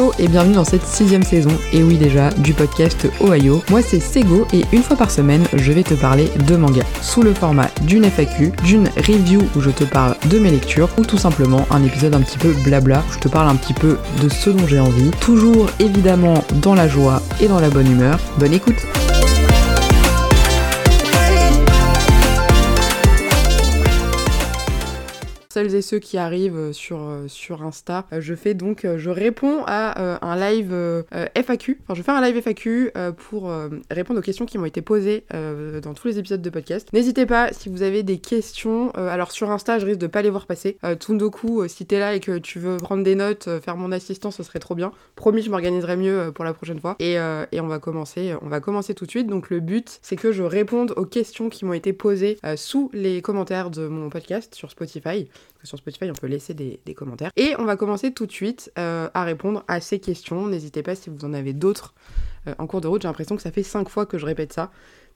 Hello et bienvenue dans cette sixième saison, et oui déjà, du podcast Ohio. Moi c'est Sego et une fois par semaine, je vais te parler de manga, sous le format d'une FAQ, d'une review où je te parle de mes lectures, ou tout simplement un épisode un petit peu blabla où je te parle un petit peu de ce dont j'ai envie, toujours évidemment dans la joie et dans la bonne humeur. Bonne écoute celles et ceux qui arrivent euh, sur, euh, sur Insta, euh, je fais donc, je réponds à un live FAQ. Enfin, je fais un live FAQ pour répondre aux questions qui m'ont été posées dans tous les épisodes de podcast. N'hésitez pas si vous avez des questions. alors sur Insta, je risque de pas les voir passer. Tundoku, si t'es là et que tu veux prendre des notes, faire mon assistant, ce serait trop bien. Promis, je m'organiserai mieux pour la prochaine fois. Et, et, on va commencer, on va commencer tout de suite. Donc le but, c'est que je réponde aux questions qui m'ont été posées sous les commentaires de mon podcast sur Spotify sur Spotify, on peut laisser des, commentaires. Et on va commencer tout de suite euh, à répondre à ces questions. N'hésitez pas si vous en avez d'autres euh, en cours de route. J'ai l'impression que ça fait 5 fois que je répète ça.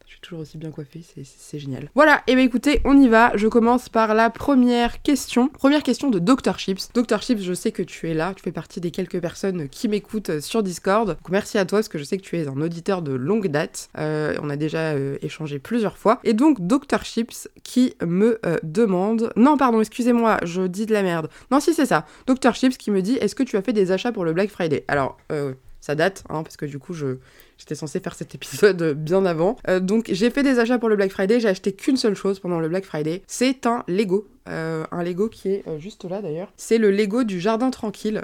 Je suis toujours aussi bien coiffée, c'est génial. Voilà, et bien écoutez, on y va. Je commence par la première question. Première question de Dr Chips. Dr Chips, je sais que tu es là, tu fais partie des quelques personnes qui m'écoutent sur Discord. Donc merci à toi parce que je sais que tu es un auditeur de longue date. Euh, on a déjà euh, échangé plusieurs fois. Et donc Dr Chips qui me euh, demande... Non, pardon, excusez-moi, je dis de la merde. Non, si c'est ça. Dr Chips qui me dit, est-ce que tu as fait des achats pour le Black Friday? Alors, ça date, hein, parce que du coup, je, j'étais censée faire cet épisode bien avant. Euh, donc, j'ai fait des achats pour le Black Friday. J'ai acheté qu'une seule chose pendant le Black Friday. C'est un Lego. Euh, un Lego qui est euh, juste là d'ailleurs. C'est le Lego du jardin tranquille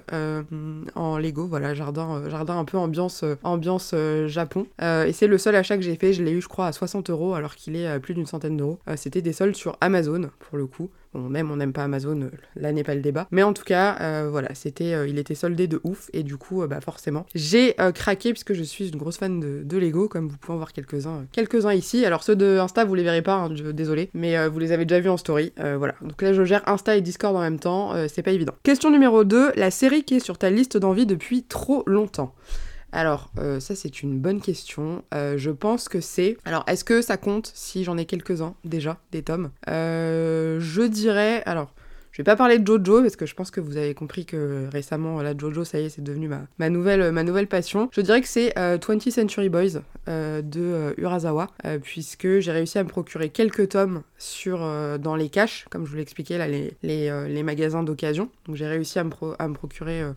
en Lego, voilà, jardin, jardin un peu ambiance, ambiance Japon. et c'est le seul achat que j'ai fait. Je l'ai eu, je crois, à 60 euros alors qu'il est à plus d'une centaine d'euros. C'était des soldes sur Amazon pour le coup. Bon, même on n'aime pas Amazon, euh, là n'est pas le débat. Mais en tout cas, euh, voilà, euh, il était soldé de ouf et du coup, bah forcément, j'ai craqué puisque je suis une grosse fan de, Lego, comme vous pouvez en voir quelques-uns, quelques-uns ici. Alors ceux de Insta, vous les verrez pas, hein, désolé, mais vous les avez déjà vus en story. voilà. Donc là, je gère Insta et Discord en même temps, c'est pas évident. Question numéro 2, la série qui est sur ta liste d'envie depuis trop longtemps. Alors, euh, ça c'est une bonne question. Euh, je pense que c'est... Alors, est-ce que ça compte si j'en ai quelques-uns déjà, des tomes? Euh, Je dirais... Alors, vais pas parler de Jojo parce que je pense que vous avez compris que récemment, la Jojo, ça y est, c'est devenu ma, nouvelle, ma nouvelle passion. Je dirais que c'est 20th Century Boys de Urasawa, puisque j'ai réussi à me procurer quelques tomes sur, dans les caches, comme je vous l'expliquais, là, les, les, magasins d'occasion. Donc j'ai réussi à me, à me procurer euh,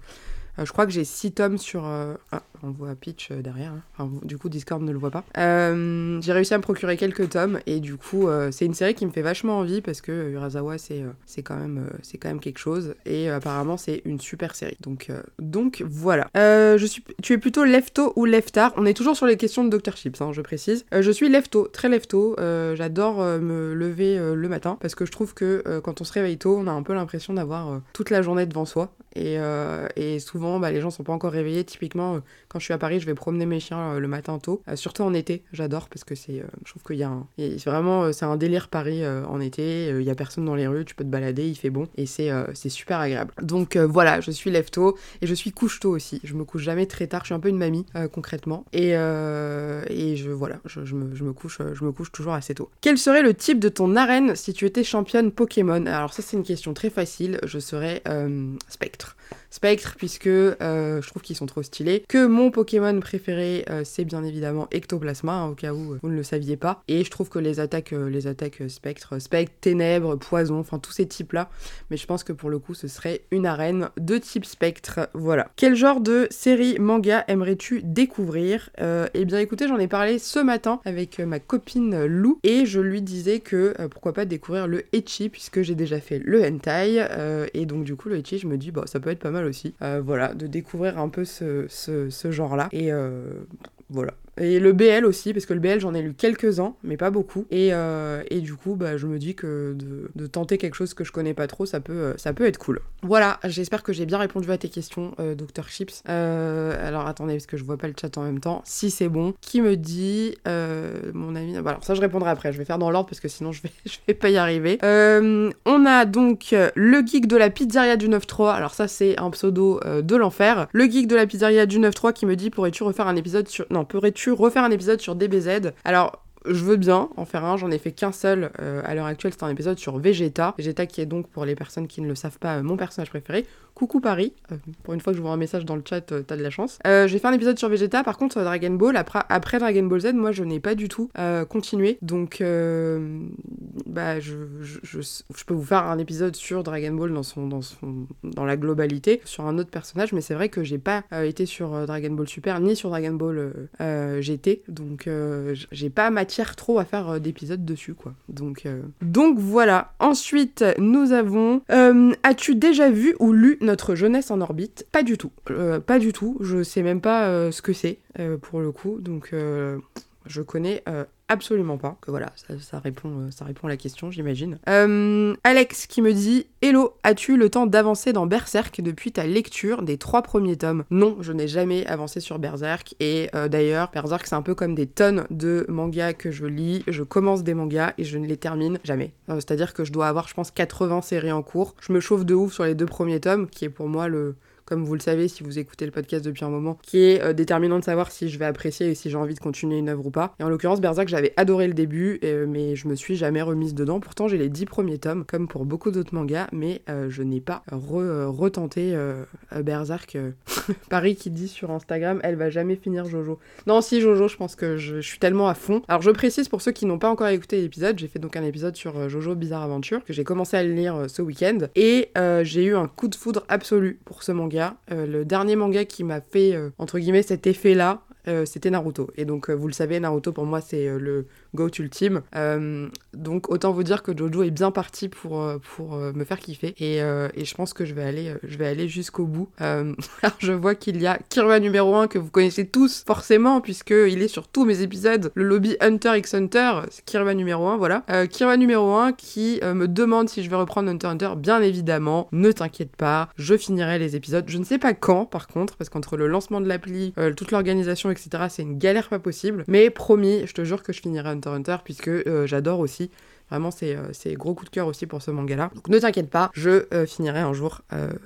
je crois que j'ai 6 tomes sur. Euh, ah, on voit Pitch euh, derrière. Hein. du coup, Discord ne le voit pas. j'ai réussi à me procurer quelques tomes et du coup, c'est une série qui me fait vachement envie parce que Urasawa, c'est quand, même, quand même quelque chose et apparemment, c'est une super série. Donc, donc voilà. je suis, tu es plutôt lefto ou leftard? On est toujours sur les questions de Dr. Chips, hein, je précise. je suis lefto, très lefto. J'adore me lever le matin parce que je trouve que quand on se réveille tôt, on a un peu l'impression d'avoir toute la journée devant soi. Et, et souvent, bah, les gens sont pas encore réveillés. Typiquement, euh, quand je suis à Paris, je vais promener mes chiens euh, le matin tôt, euh, surtout en été. J'adore parce que c'est, je trouve qu'il y a vraiment, c'est un délire Paris en été. Il y a personne dans les rues, tu peux te balader, il fait bon et c'est, c'est super agréable. Donc voilà, je suis lève tôt et je suis couche tôt aussi. Je me couche jamais très tard. Je suis un peu une mamie concrètement et, et je voilà, je, me, je, me, couche, je me couche toujours assez tôt. Quel serait le type de ton arène si tu étais championne Pokémon? Alors ça c'est une question très facile. Je serais Spectre. Spectre, puisque euh, je trouve qu'ils sont trop stylés. Que mon Pokémon préféré, euh, c'est bien évidemment Ectoplasma, hein, au cas où vous ne le saviez pas. Et je trouve que les attaques, euh, les attaques Spectre, Spectre, Ténèbres, Poison, enfin tous ces types-là. Mais je pense que pour le coup, ce serait une arène de type Spectre. Voilà. Quel genre de série manga aimerais-tu découvrir? Eh bien, écoutez, j'en ai parlé ce matin avec ma copine Lou et je lui disais que pourquoi pas découvrir le Echi puisque j'ai déjà fait le hentai et donc du coup le Echi, je me dis bah ça peut être pas mal aussi. Euh, voilà, de découvrir un peu ce, ce genre-là. Et euh, voilà. Et le BL aussi, parce que le BL j'en ai lu quelques-uns, mais pas beaucoup. Et, euh, et du coup, bah, je me dis que de, tenter quelque chose que je connais pas trop, ça peut, euh, ça peut être cool. Voilà, j'espère que j'ai bien répondu à tes questions, euh, Dr Chips. Euh, alors attendez, parce que je vois pas le chat en même temps. Si c'est bon, qui me dit mon ami? Bah, alors ça, je répondrai après. Je vais faire dans l'ordre parce que sinon je vais, je vais pas y arriver. on a donc le geek de la pizzeria du 9-3. Alors ça, c'est un pseudo de l'enfer. Le geek de la pizzeria du 9-3 qui me dit pourrais-tu refaire un épisode sur. Non, pourrais-tu refaire un épisode sur DBZ. Alors, je veux bien en faire un, j'en ai fait qu'un seul euh, à l'heure actuelle, c'est un épisode sur Vegeta. Vegeta qui est donc, pour les personnes qui ne le savent pas, mon personnage préféré. Coucou Paris. Euh, pour une fois que je vois un message dans le chat, euh, t'as de la chance. Euh, j'ai fait un épisode sur Vegeta, par contre Dragon Ball, après, Dragon Ball Z, moi je n'ai pas du tout continué. Donc bah je, peux vous faire un épisode sur Dragon Ball dans son, dans la globalité, sur un autre personnage, mais c'est vrai que j'ai pas été sur Dragon Ball Super ni sur Dragon Ball GT, donc j'ai pas matière trop à faire d'épisodes dessus quoi. Donc donc voilà. Ensuite nous avons as-tu déjà vu ou lu notre jeunesse en orbite Pas du tout. Euh, pas du tout. Je sais même pas euh, ce que c'est euh, pour le coup. Donc je connais absolument pas. Que voilà, ça, répond, euh, ça répond à la question, j'imagine. Euh, Alex qui me dit Hello, as-tu le temps d'avancer dans Berserk depuis ta lecture des trois premiers tomes? Non, je n'ai jamais avancé sur Berserk. Et euh, d'ailleurs, Berserk, c'est un peu comme des tonnes de mangas que je lis. Je commence des mangas et je ne les termine jamais. C'est-à-dire que je dois avoir, je pense, 80 séries en cours. Je me chauffe de ouf sur les deux premiers tomes, qui est pour moi le comme vous le savez si vous écoutez le podcast depuis un moment, qui est euh, déterminant de savoir si je vais apprécier et si j'ai envie de continuer une œuvre ou pas. Et en l'occurrence, Berserk, j'avais adoré le début, euh, mais je me suis jamais remise dedans. Pourtant, j'ai les dix premiers tomes, comme pour beaucoup d'autres mangas, mais euh, je n'ai pas retenté Berserk. Paris qui dit sur Instagram, elle va jamais finir Jojo. Non, si Jojo, je pense que je, suis tellement à fond. Alors, je précise pour ceux qui n'ont pas encore écouté l'épisode, j'ai fait donc un épisode sur Jojo Bizarre Aventure, que j'ai commencé à lire ce week-end, et j'ai eu un coup de foudre absolu pour ce manga euh, le dernier manga qui m'a fait, euh, entre guillemets, cet effet-là, euh, c'était Naruto. Et donc, vous le savez, Naruto pour moi, c'est le GOAT ultime. Euh, donc autant vous dire que Jojo est bien parti pour, euh, pour euh, me faire kiffer et, et, je pense que je vais aller, aller jusqu'au bout. je vois qu'il y a Kirua numéro 1 que vous connaissez tous forcément puisque il est sur tous mes épisodes. Le lobby Hunter x Hunter, c'est Kirua numéro 1, voilà. Kirua numéro 1 qui me demande si je vais reprendre Hunter x Hunter. Bien évidemment, ne t'inquiète pas, je finirai les épisodes. Je ne sais pas quand par contre parce qu'entre le lancement de l'appli, toute l'organisation, c'est une galère pas possible. Mais promis, je te jure que je finirai Hunter Hunter puisque euh, j'adore aussi. Vraiment, c'est euh, gros coup de cœur aussi pour ce manga-là. Donc ne t'inquiète pas, je euh, finirai un jour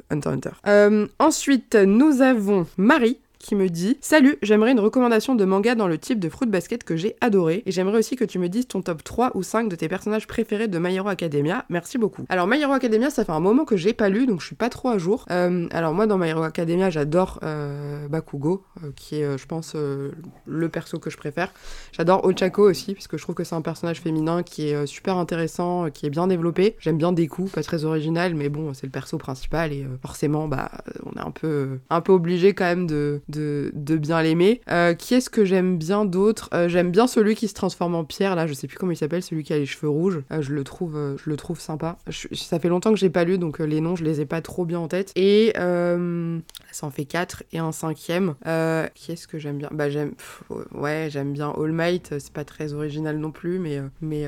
Hunter Hunter. ensuite, nous avons Marie qui me dit Salut, j'aimerais une recommandation de manga dans le type de Fruit Basket que j'ai adoré. Et j'aimerais aussi que tu me dises ton top 3 ou 5 de tes personnages préférés de My Hero Academia. Merci beaucoup. Alors, My Hero Academia, ça fait un moment que j'ai pas lu, donc je suis pas trop à jour. Euh, alors, moi, dans My Hero Academia, j'adore euh, Bakugo, euh, qui est, je pense, le perso que je préfère. J'adore Ochako aussi, puisque je trouve que c'est un personnage féminin qui est super intéressant, qui est bien développé. J'aime bien Deku, pas très original, mais bon, c'est le perso principal et forcément, bah, on est un peu, un peu obligé quand même de, bien l'aimer. Euh, qui est-ce que j'aime bien d'autres euh, J'aime bien celui qui se transforme en pierre, là, je sais plus comment il s'appelle, celui qui a les cheveux rouges. Euh, je, le trouve, je le trouve sympa. ça fait longtemps que j'ai pas lu, donc les noms, je les ai pas trop bien en tête. Et ça en fait 4 et un cinquième. qui est-ce que j'aime bien? Bah, j'aime. Ouais, j'aime bien All Might, c'est pas très original non plus, mais. mais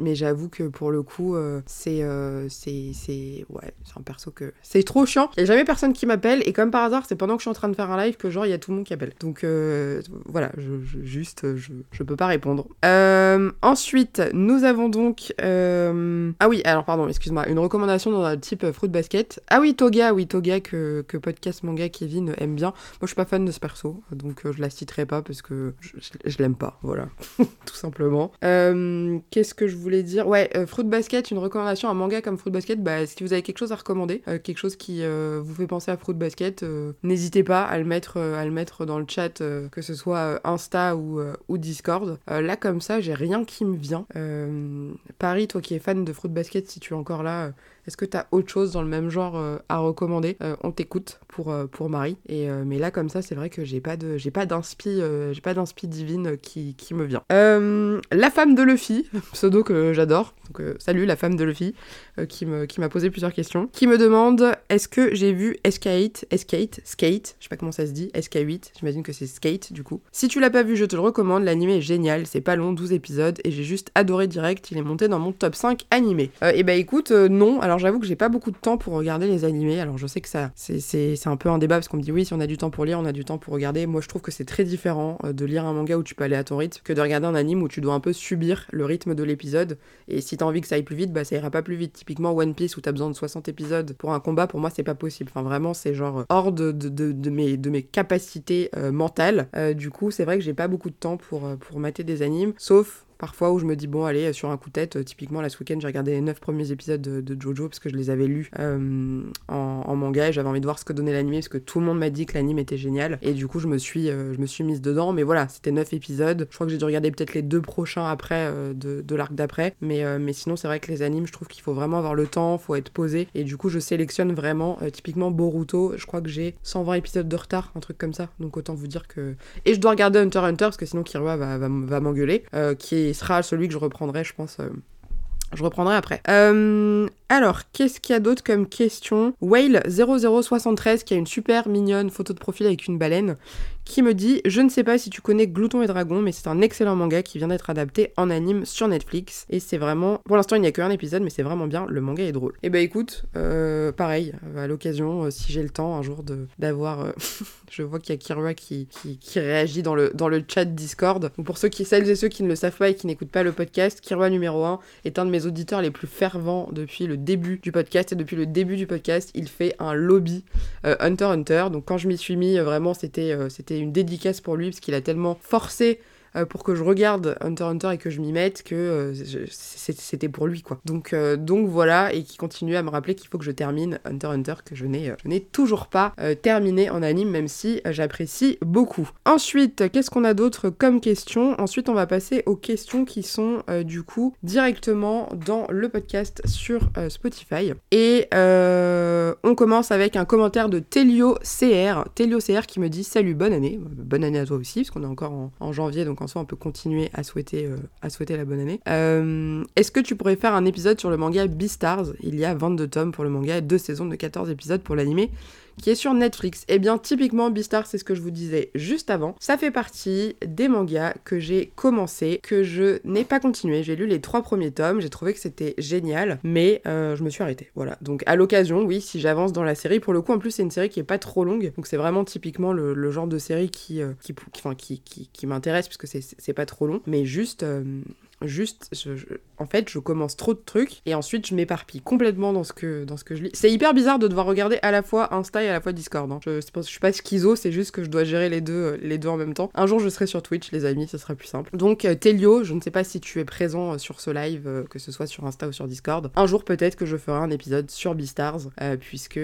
mais j'avoue que pour le coup, euh, c'est, euh, c'est, c'est, ouais, c'est un perso que c'est trop chiant. Il y a jamais personne qui m'appelle et comme par hasard, c'est pendant que je suis en train de faire un live que genre il y a tout le monde qui appelle. Donc euh, voilà, je, juste, je, je peux pas répondre. ensuite, nous avons donc, ah oui, alors pardon, excuse-moi, une recommandation dans le type Fruit Basket. Ah oui, Toga, oui Toga que, que podcast manga Kevin aime bien. Moi, je suis pas fan de ce perso, donc je la citerai pas parce que je, je l'aime pas, voilà, tout simplement. Qu'est-ce que je voulais dire, ouais, euh, Fruit Basket, une recommandation, un manga comme Fruit Basket, bah, si vous avez quelque chose à recommander, euh, quelque chose qui euh, vous fait penser à Fruit Basket, n'hésitez pas à le mettre, à le mettre dans le chat, que ce soit Insta ou, ou Discord. là, comme ça, j'ai rien qui me vient. Paris, toi qui es fan de Fruit Basket, si tu es encore là, est-ce que tu as autre chose dans le même genre euh, à recommander? Euh, On t'écoute pour, euh, Marie. Mais là, comme ça, c'est vrai que j'ai pas de j'ai pas d'inspi divine qui, qui, me vient. la femme de Luffy, pseudo que j'adore. Donc salut la femme de Luffy qui m'a posé plusieurs questions. Qui me demande est-ce que j'ai vu SK8, SK8, Skate, je sais pas comment ça se dit, SK8, j'imagine que c'est Skate du coup. Si tu l'as pas vu, je te le recommande, l'anime est génial, c'est pas long, 12 épisodes et j'ai juste adoré direct, il est monté dans mon top 5 animé. et bah écoute, non, j'avoue que j'ai pas beaucoup de temps pour regarder les animés. Alors je sais que ça, c'est un peu un débat parce qu'on me dit oui, si on a du temps pour lire, on a du temps pour regarder. Moi je trouve que c'est très différent euh, de lire un manga où tu peux aller à ton rythme que de regarder un anime où tu dois un peu subir le rythme de l'épisode. Et si t'as envie que ça aille plus vite, bah ça ira pas plus vite. Typiquement One Piece où t'as besoin de 60 épisodes pour un combat, pour moi c'est pas possible. Enfin vraiment c'est genre hors de, de, mes, de mes capacités euh, mentales. Euh, du coup c'est vrai que j'ai pas beaucoup de temps pour, pour mater des animes, sauf parfois où je me dis, bon, allez, sur un coup de tête, typiquement, là, ce week-end, j'ai regardé les 9 premiers épisodes de, Jojo parce que je les avais lus en, manga et j'avais envie de voir ce que donnait l'anime parce que tout le monde m'a dit que l'anime était génial. Et du coup, je me suis, je me suis mise dedans. Mais voilà, c'était 9 épisodes. Je crois que j'ai dû regarder peut-être les deux prochains après de, de l'arc d'après. Mais, mais sinon, c'est vrai que les animes, je trouve qu'il faut vraiment avoir le temps, faut être posé. Et du coup, je sélectionne vraiment, typiquement Boruto, je crois que j'ai 120 épisodes de retard, un truc comme ça. Donc autant vous dire que. Et je dois regarder Hunter Hunter parce que sinon Kirua va, va, m'engueuler. Euh, qui sera celui que je reprendrai, je pense. Euh, je reprendrai après. Alors, qu'est-ce qu'il y a d'autre comme question? Whale0073 qui a une super mignonne photo de profil avec une baleine qui me dit Je ne sais pas si tu connais Glouton et Dragon, mais c'est un excellent manga qui vient d'être adapté en anime sur Netflix. Et c'est vraiment. Pour l'instant, il n'y a qu'un épisode, mais c'est vraiment bien. Le manga est drôle. Et eh bah ben, écoute, euh, pareil, à l'occasion, euh, si j'ai le temps un jour d'avoir. Euh, je vois qu'il y a Kirua qui, réagit dans le, chat Discord. pour ceux qui, celles et ceux qui ne le savent pas et qui n'écoutent pas le podcast, Kirua numéro 1 est un de mes auditeurs les plus fervents depuis le début du podcast. Et depuis le début du podcast, il fait un lobby Hunter Hunter. Donc quand je m'y suis mis, vraiment, c'était c'était une dédicace pour lui parce qu'il a tellement forcé euh, pour que je regarde Hunter Hunter et que je m'y mette que euh, c'était pour lui quoi. Donc, euh, donc voilà, et qui continue à me rappeler qu'il faut que je termine Hunter Hunter que je n'ai toujours pas terminé en anime même si j'apprécie beaucoup. Ensuite, qu'est-ce qu'on a d'autre comme question? Ensuite, on va passer aux questions qui sont du coup directement dans le podcast sur Spotify. Et on commence avec un commentaire de Telio CR. Telio CR qui me dit salut, bonne année. Bonne année à toi aussi, parce qu'on est encore en, en janvier, donc en soi on peut continuer à souhaiter, euh, la bonne année. Euh, est-ce que tu pourrais faire un épisode sur le manga Beastars? Il y a 22 tomes pour le manga et deux saisons de 14 épisodes pour l'animé qui est sur Netflix. Et eh bien typiquement Beastars, c'est ce que je vous disais juste avant, ça fait partie des mangas que j'ai commencé, que je n'ai pas continué. J'ai lu les trois premiers tomes, j'ai trouvé que c'était génial, mais euh, je me suis arrêtée. Voilà. Donc à l'occasion, oui, si j'avance dans la série, pour le coup en plus c'est une série qui est pas trop longue, donc c'est vraiment typiquement le, genre de série qui, euh, qui, m'intéresse puisque c'est pas trop long, mais juste euh, juste, en fait, je commence trop de trucs et ensuite je m'éparpille complètement dans ce que, dans ce que je lis. C'est hyper bizarre de devoir regarder à la fois Insta et à la fois Discord. Hein. Je, je, suis pas schizo, c'est juste que je dois gérer les deux, euh, les deux en même temps. Un jour, je serai sur Twitch, les amis, ce sera plus simple. Donc, euh, Telio, je ne sais pas si tu es présent euh, sur ce live, que ce soit sur Insta ou sur Discord. Un jour, peut-être que je ferai un épisode sur Beastars, puisque.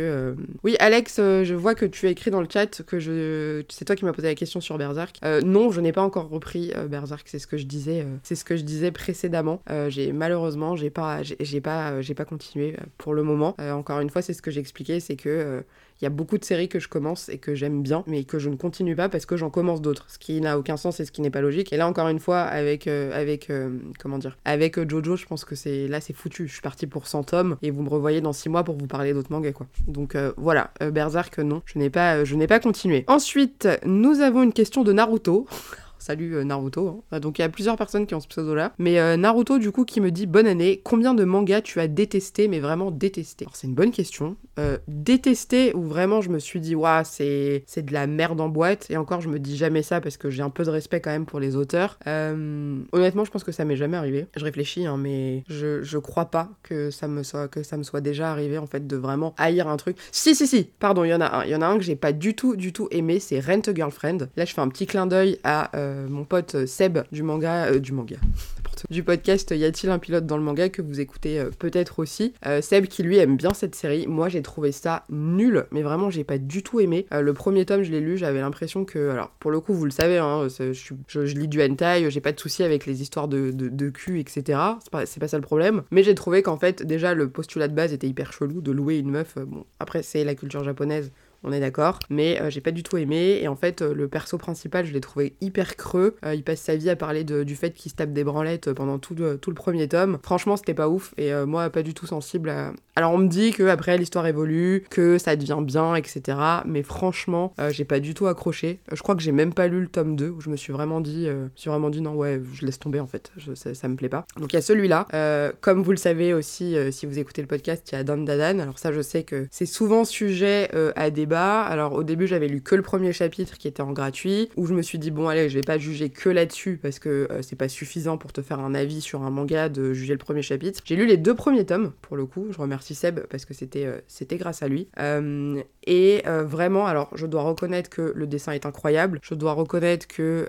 Oui, Alex, je vois que tu as écrit dans le chat que je. C'est toi qui m'as posé la question sur Berserk. non, je n'ai pas encore repris Berserk, c'est ce que je disais. c'est ce que je disais précédemment. Euh, j'ai malheureusement, j'ai pas, j'ai pas, j'ai pas continué euh, pour le moment. Euh, encore une fois, c'est ce que j'ai expliqué, c'est que il y a beaucoup de séries que je commence et que j'aime bien, mais que je ne continue pas parce que j'en commence d'autres, ce qui n'a aucun sens et ce qui n'est pas logique. Et là, encore une fois, avec, avec comment dire, avec Jojo, je pense que c'est là, c'est foutu. Je suis partie pour 100 tomes et vous me revoyez dans 6 mois pour vous parler d'autres mangas, quoi. Donc voilà, Berserk, non, je n'ai pas, je n'ai pas continué. Ensuite, nous avons une question de Naruto. Salut euh, Naruto. Hein. Ah, donc il y a plusieurs personnes qui ont ce pseudo-là. Mais euh, Naruto, du coup, qui me dit Bonne année, combien de mangas tu as détesté, mais vraiment détesté? C'est une bonne question. Euh, détesté, ou vraiment je me suis dit Waouh, c'est de la merde en boîte. Et encore, je me dis jamais ça parce que j'ai un peu de respect quand même pour les auteurs. honnêtement, je pense que ça m'est jamais arrivé. Je réfléchis, hein, mais je, je crois pas que ça, me soit, que ça me soit déjà arrivé en fait de vraiment haïr un truc. Si, si, si, pardon, il y en a un. Il y en a un que j'ai pas du tout, du tout aimé, c'est Rent a Girlfriend. Là, je fais un petit clin d'œil à euh, mon pote Seb du manga, euh, du manga, du podcast Y a-t-il un pilote dans le manga que vous écoutez euh, peut-être aussi. Seb qui lui aime bien cette série. Moi j'ai trouvé ça nul, mais vraiment j'ai pas du tout aimé. le premier tome je l'ai lu, j'avais l'impression que, alors pour le coup vous le savez, hein, je, lis du hentai, j'ai pas de souci avec les histoires de, de, cul, etc. C'est pas, pas, ça le problème. Mais j'ai trouvé qu'en fait déjà le postulat de base était hyper chelou de louer une meuf. bon après c'est la culture japonaise on est d'accord. Mais euh, j'ai pas du tout aimé. Et en fait, euh, le perso principal, je l'ai trouvé hyper creux. Euh, il passe sa vie à parler du fait qu'il se tape des branlettes pendant tout, le premier tome. Franchement, c'était pas ouf. Et moi, pas du tout sensible à. Alors, on me dit que après l'histoire évolue, que ça devient bien, etc. Mais franchement, j'ai pas du tout accroché. Je crois que j'ai même pas lu le tome 2 où je me suis vraiment dit, je suis vraiment dit non, ouais, je laisse tomber en fait. ça, me plaît pas. Donc, il y a celui-là. comme vous le savez aussi, si vous écoutez le podcast, il y a Dan Dadan. Alors, ça, je sais que c'est souvent sujet à des Alors au début j'avais lu que le premier chapitre qui était en gratuit, où je me suis dit bon allez je vais pas juger que là-dessus parce que euh, c'est pas suffisant pour te faire un avis sur un manga de juger le premier chapitre. J'ai lu les deux premiers tomes pour le coup, je remercie Seb parce que c'était euh, c'était grâce à lui. Euh, et vraiment alors je dois reconnaître que le dessin est incroyable, je dois reconnaître que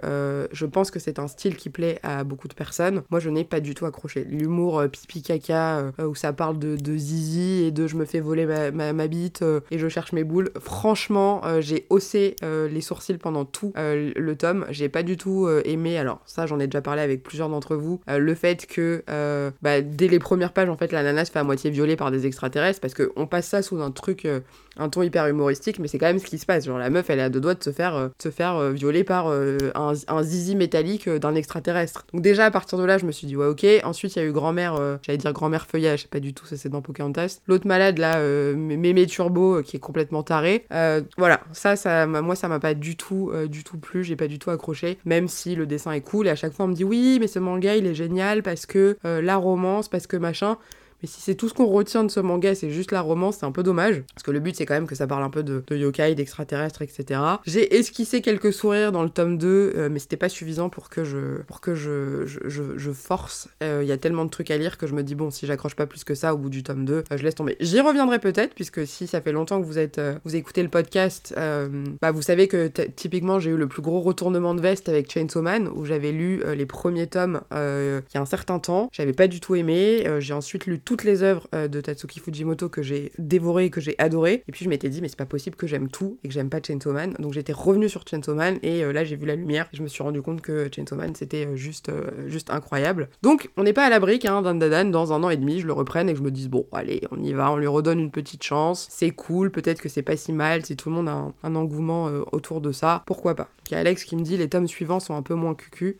je pense que c'est un style qui plaît à beaucoup de personnes. Moi je n'ai pas du tout accroché. L'humour pipi caca où ça parle de, de zizi et de je me fais voler ma, ma, bite et je cherche mes boules. Franchement j'ai haussé les sourcils pendant tout le tome, j'ai pas du tout aimé alors ça j'en ai déjà parlé avec plusieurs d'entre vous, euh, le fait que euh, bah, dès les premières pages, en fait, la nana se fait à moitié violer par des extraterrestres, parce qu'on passe ça sous un truc, euh, un ton hyper humoristique, mais c'est quand même ce qui se passe. Genre la meuf, elle à deux doigts de se faire, se faire violer par un, un, zizi métallique d'un extraterrestre. Donc déjà, à partir de là, je me suis dit, ouais, ok. Ensuite, il y a eu grand-mère, j'allais dire grand-mère feuillage, pas du tout, ça c'est dans Pocahontas. L'autre malade, là, Mémé Turbo, qui est complètement taré. Voilà, ça, ça moi, ça m'a pas du tout, du tout plu, j'ai pas du tout accroché, même si le dessin est cool, et à chaque fois, on me dit, oui, mais ce manga, il est génial parce que euh, la romance, parce que machin. Mais si c'est tout ce qu'on retient de ce manga, c'est juste la romance, c'est un peu dommage. Parce que le but, c'est quand même que ça parle un peu de, yokai, d'extraterrestres, etc. J'ai esquissé quelques sourires dans le tome 2, euh, mais c'était pas suffisant pour que je, pour que je, je, force. Il euh, y a tellement de trucs à lire que je me dis, bon, si j'accroche pas plus que ça au bout du tome 2, euh, je laisse tomber. J'y reviendrai peut-être, puisque si ça fait longtemps que vous êtes, vous écoutez le podcast, bah vous savez que typiquement, j'ai eu le plus gros retournement de veste avec Chainsaw Man, où j'avais lu les premiers tomes il y a un certain temps. J'avais pas du tout aimé. j'ai ensuite lu toutes les œuvres euh, de Tatsuki Fujimoto que j'ai dévorées que j'ai adorées. Et puis je m'étais dit, mais c'est pas possible que j'aime tout et que j'aime pas Chainsaw Man. Donc j'étais revenue sur Chainsaw Man et euh, là j'ai vu la lumière. Et je me suis rendu compte que Chainsaw Man c'était euh, juste, juste incroyable. Donc on n'est pas à l'abri qu'un hein, Dan dans un an et demi, je le reprenne et que je me dise, bon, allez, on y va, on lui redonne une petite chance. C'est cool, peut-être que c'est pas si mal si tout le monde a un, engouement autour de ça. Pourquoi pas? Il y a Alex qui me dit, les tomes suivants sont un peu moins cucu.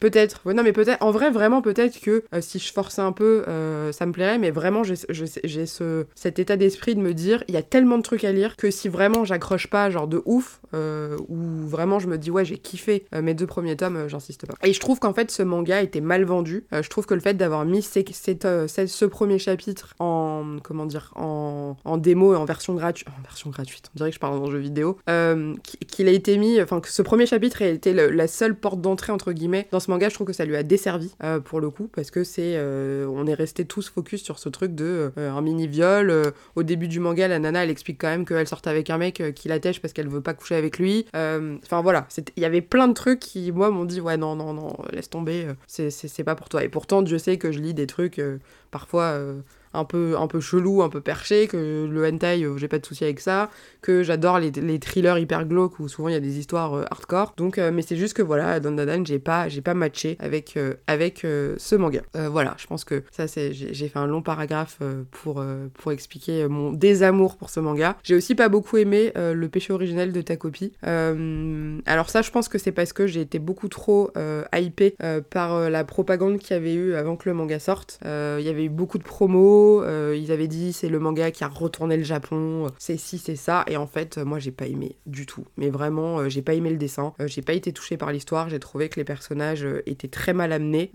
peut-être, non mais peut-être, en vrai, vraiment, peut-être que si je forçais un peu, ça me plairait, mais vraiment, j'ai ce, cet état d'esprit de me dire, il y a tellement de trucs à lire que si vraiment j'accroche pas, genre de ouf, euh, ou vraiment je me dis, ouais, j'ai kiffé euh, mes deux premiers tomes, euh, j'insiste pas. Et je trouve qu'en fait, ce manga était mal vendu. je trouve que le fait d'avoir mis ce premier chapitre en, comment dire, en, en démo et en version gratuite, en version gratuite, on dirait que je parle dans jeu vidéo, qu'il a été mis, enfin, que ce premier chapitre ait été la seule porte d'entrée, entre guillemets, dans ce manga, je trouve que ça lui a desservi, pour le coup, parce que c'est, on est resté tous focus sur ce truc de euh, un mini viol. Euh, au début du manga, la nana, elle explique quand même qu'elle sortait avec un mec euh, qui l'attèche parce qu'elle veut pas coucher avec lui. Enfin voilà, il y avait plein de trucs qui, moi, m'ont dit ouais, non, non, non, laisse tomber, c'est pas pour toi. Et pourtant, Dieu sait que je lis des trucs parfois un peu, un peu chelou, un peu perché, que le hentai, euh, j'ai pas de souci avec ça, que j'adore les, les, thrillers hyper glauques où souvent il y a des histoires euh, hardcore. Donc, euh, mais c'est juste que voilà, Don Dadan, j'ai pas, j'ai pas matché avec, avec ce manga. voilà, je pense que ça, c'est, j'ai fait un long paragraphe pour, pour expliquer mon désamour pour ce manga. J'ai aussi pas beaucoup aimé le péché originel de ta copie. alors ça, je pense que c'est parce que j'ai été beaucoup trop hypée par la propagande qu'il y avait eu avant que le manga sorte. Il y avait eu beaucoup de promos, euh, ils avaient dit c'est le manga qui a retourné le Japon, c'est si, c'est ça. Et en fait, moi, j'ai pas aimé du tout. Mais vraiment, euh, j'ai pas aimé le dessin. Euh, j'ai pas été touchée par l'histoire. J'ai trouvé que les personnages étaient très mal amenés.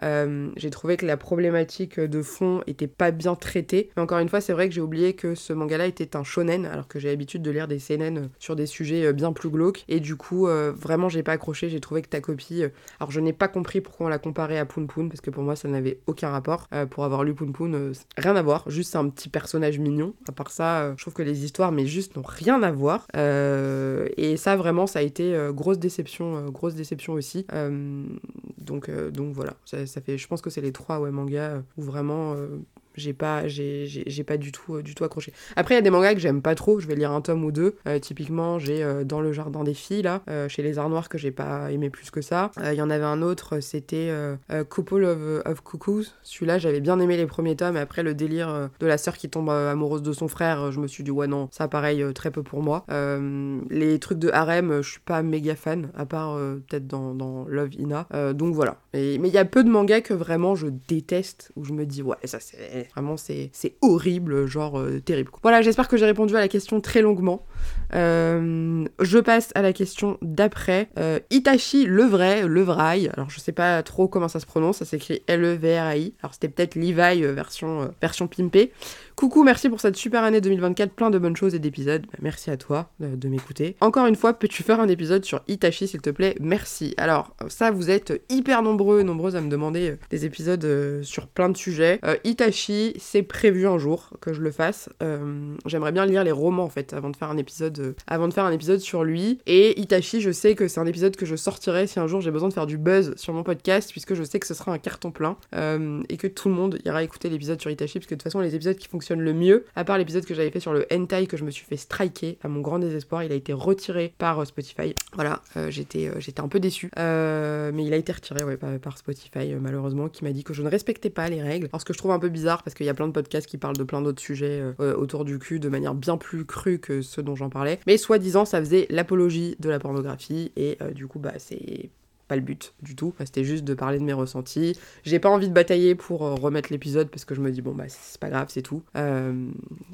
j'ai trouvé que la problématique de fond était pas bien traitée. Mais encore une fois, c'est vrai que j'ai oublié que ce manga-là était un shonen, alors que j'ai l'habitude de lire des seinen sur des sujets bien plus glauques. Et du coup, vraiment, j'ai pas accroché. J'ai trouvé que ta copie. alors, je n'ai pas compris pourquoi on l'a comparé à Poon Poon, parce que pour moi, ça n'avait aucun rapport. pour avoir lu Poon Poon, rien à voir. Juste un petit personnage mignon. À part ça, euh, je trouve que les histoires, mais juste, n'ont rien à voir. Euh, et ça, vraiment, ça a été euh, grosse déception, grosse déception aussi. donc, donc voilà, ça, fait, je pense que c'est les trois ouais, mangas où vraiment j'ai pas j'ai, pas du tout du tout accroché. Après il y a des mangas que j'aime pas trop je vais lire un tome ou deux. Typiquement j'ai dans le jardin des filles là chez les arts noirs que j'ai pas aimé plus que ça. Il y en avait un autre c'était Couple of, of, Cuckoos. Celui-là j'avais bien aimé les premiers tomes. Et après le délire de la sœur qui tombe amoureuse de son frère je me suis dit ouais non ça pareil très peu pour moi. Les trucs de harem je suis pas méga fan à part peut-être dans, dans, Love Ina. Donc voilà. Mais il y a peu de mangas que vraiment je déteste où je me dis ouais ça c'est Vraiment, c'est horrible, genre euh, terrible. Voilà, j'espère que j'ai répondu à la question très longuement. Euh, je passe à la question d'après. Euh, Itachi le vrai, le. Alors, je sais pas trop comment ça se prononce, ça s'écrit L-E-V-R-A-I. Alors, c'était peut-être Levi version, version pimpée. Coucou, merci pour cette super année 2024, plein de bonnes choses et d'épisodes. Bah, merci à toi de, de m'écouter. Encore une fois, peux-tu faire un épisode sur Itachi, s'il te plaît? Merci. Alors, ça, vous êtes hyper nombreux, nombreuses à me demander des épisodes sur plein de sujets. Itachi, c'est prévu un jour que je le fasse. J'aimerais bien lire les romans, en fait, avant de faire un épisode, avant de faire un épisode sur lui. Et Itachi, je sais que c'est un épisode que je sortirai si un jour j'ai besoin de faire du buzz sur mon podcast, puisque je sais que ce sera un carton plein euh, et que tout le monde ira écouter l'épisode sur Itachi, parce que de toute façon, les épisodes qui fonctionnent le mieux, à part l'épisode que j'avais fait sur le hentai que je me suis fait striker, à mon grand désespoir, il a été retiré par euh, Spotify. Voilà, euh, j'étais j'étais un peu déçu, mais il a été retiré ouais, par, Spotify, malheureusement, qui m'a dit que je ne respectais pas les règles. Alors, ce que je trouve un peu bizarre, parce qu'il y a plein de podcasts qui parlent de plein d'autres sujets autour du cul de manière bien plus crue que ceux dont j'en parlais, mais soi-disant, ça faisait l'apologie de la pornographie, et du coup, bah, c'est pas le but du tout. C'était juste de parler de mes ressentis. J'ai pas envie de batailler pour euh, remettre l'épisode parce que je me dis, bon, bah, c'est pas grave, c'est tout. Euh,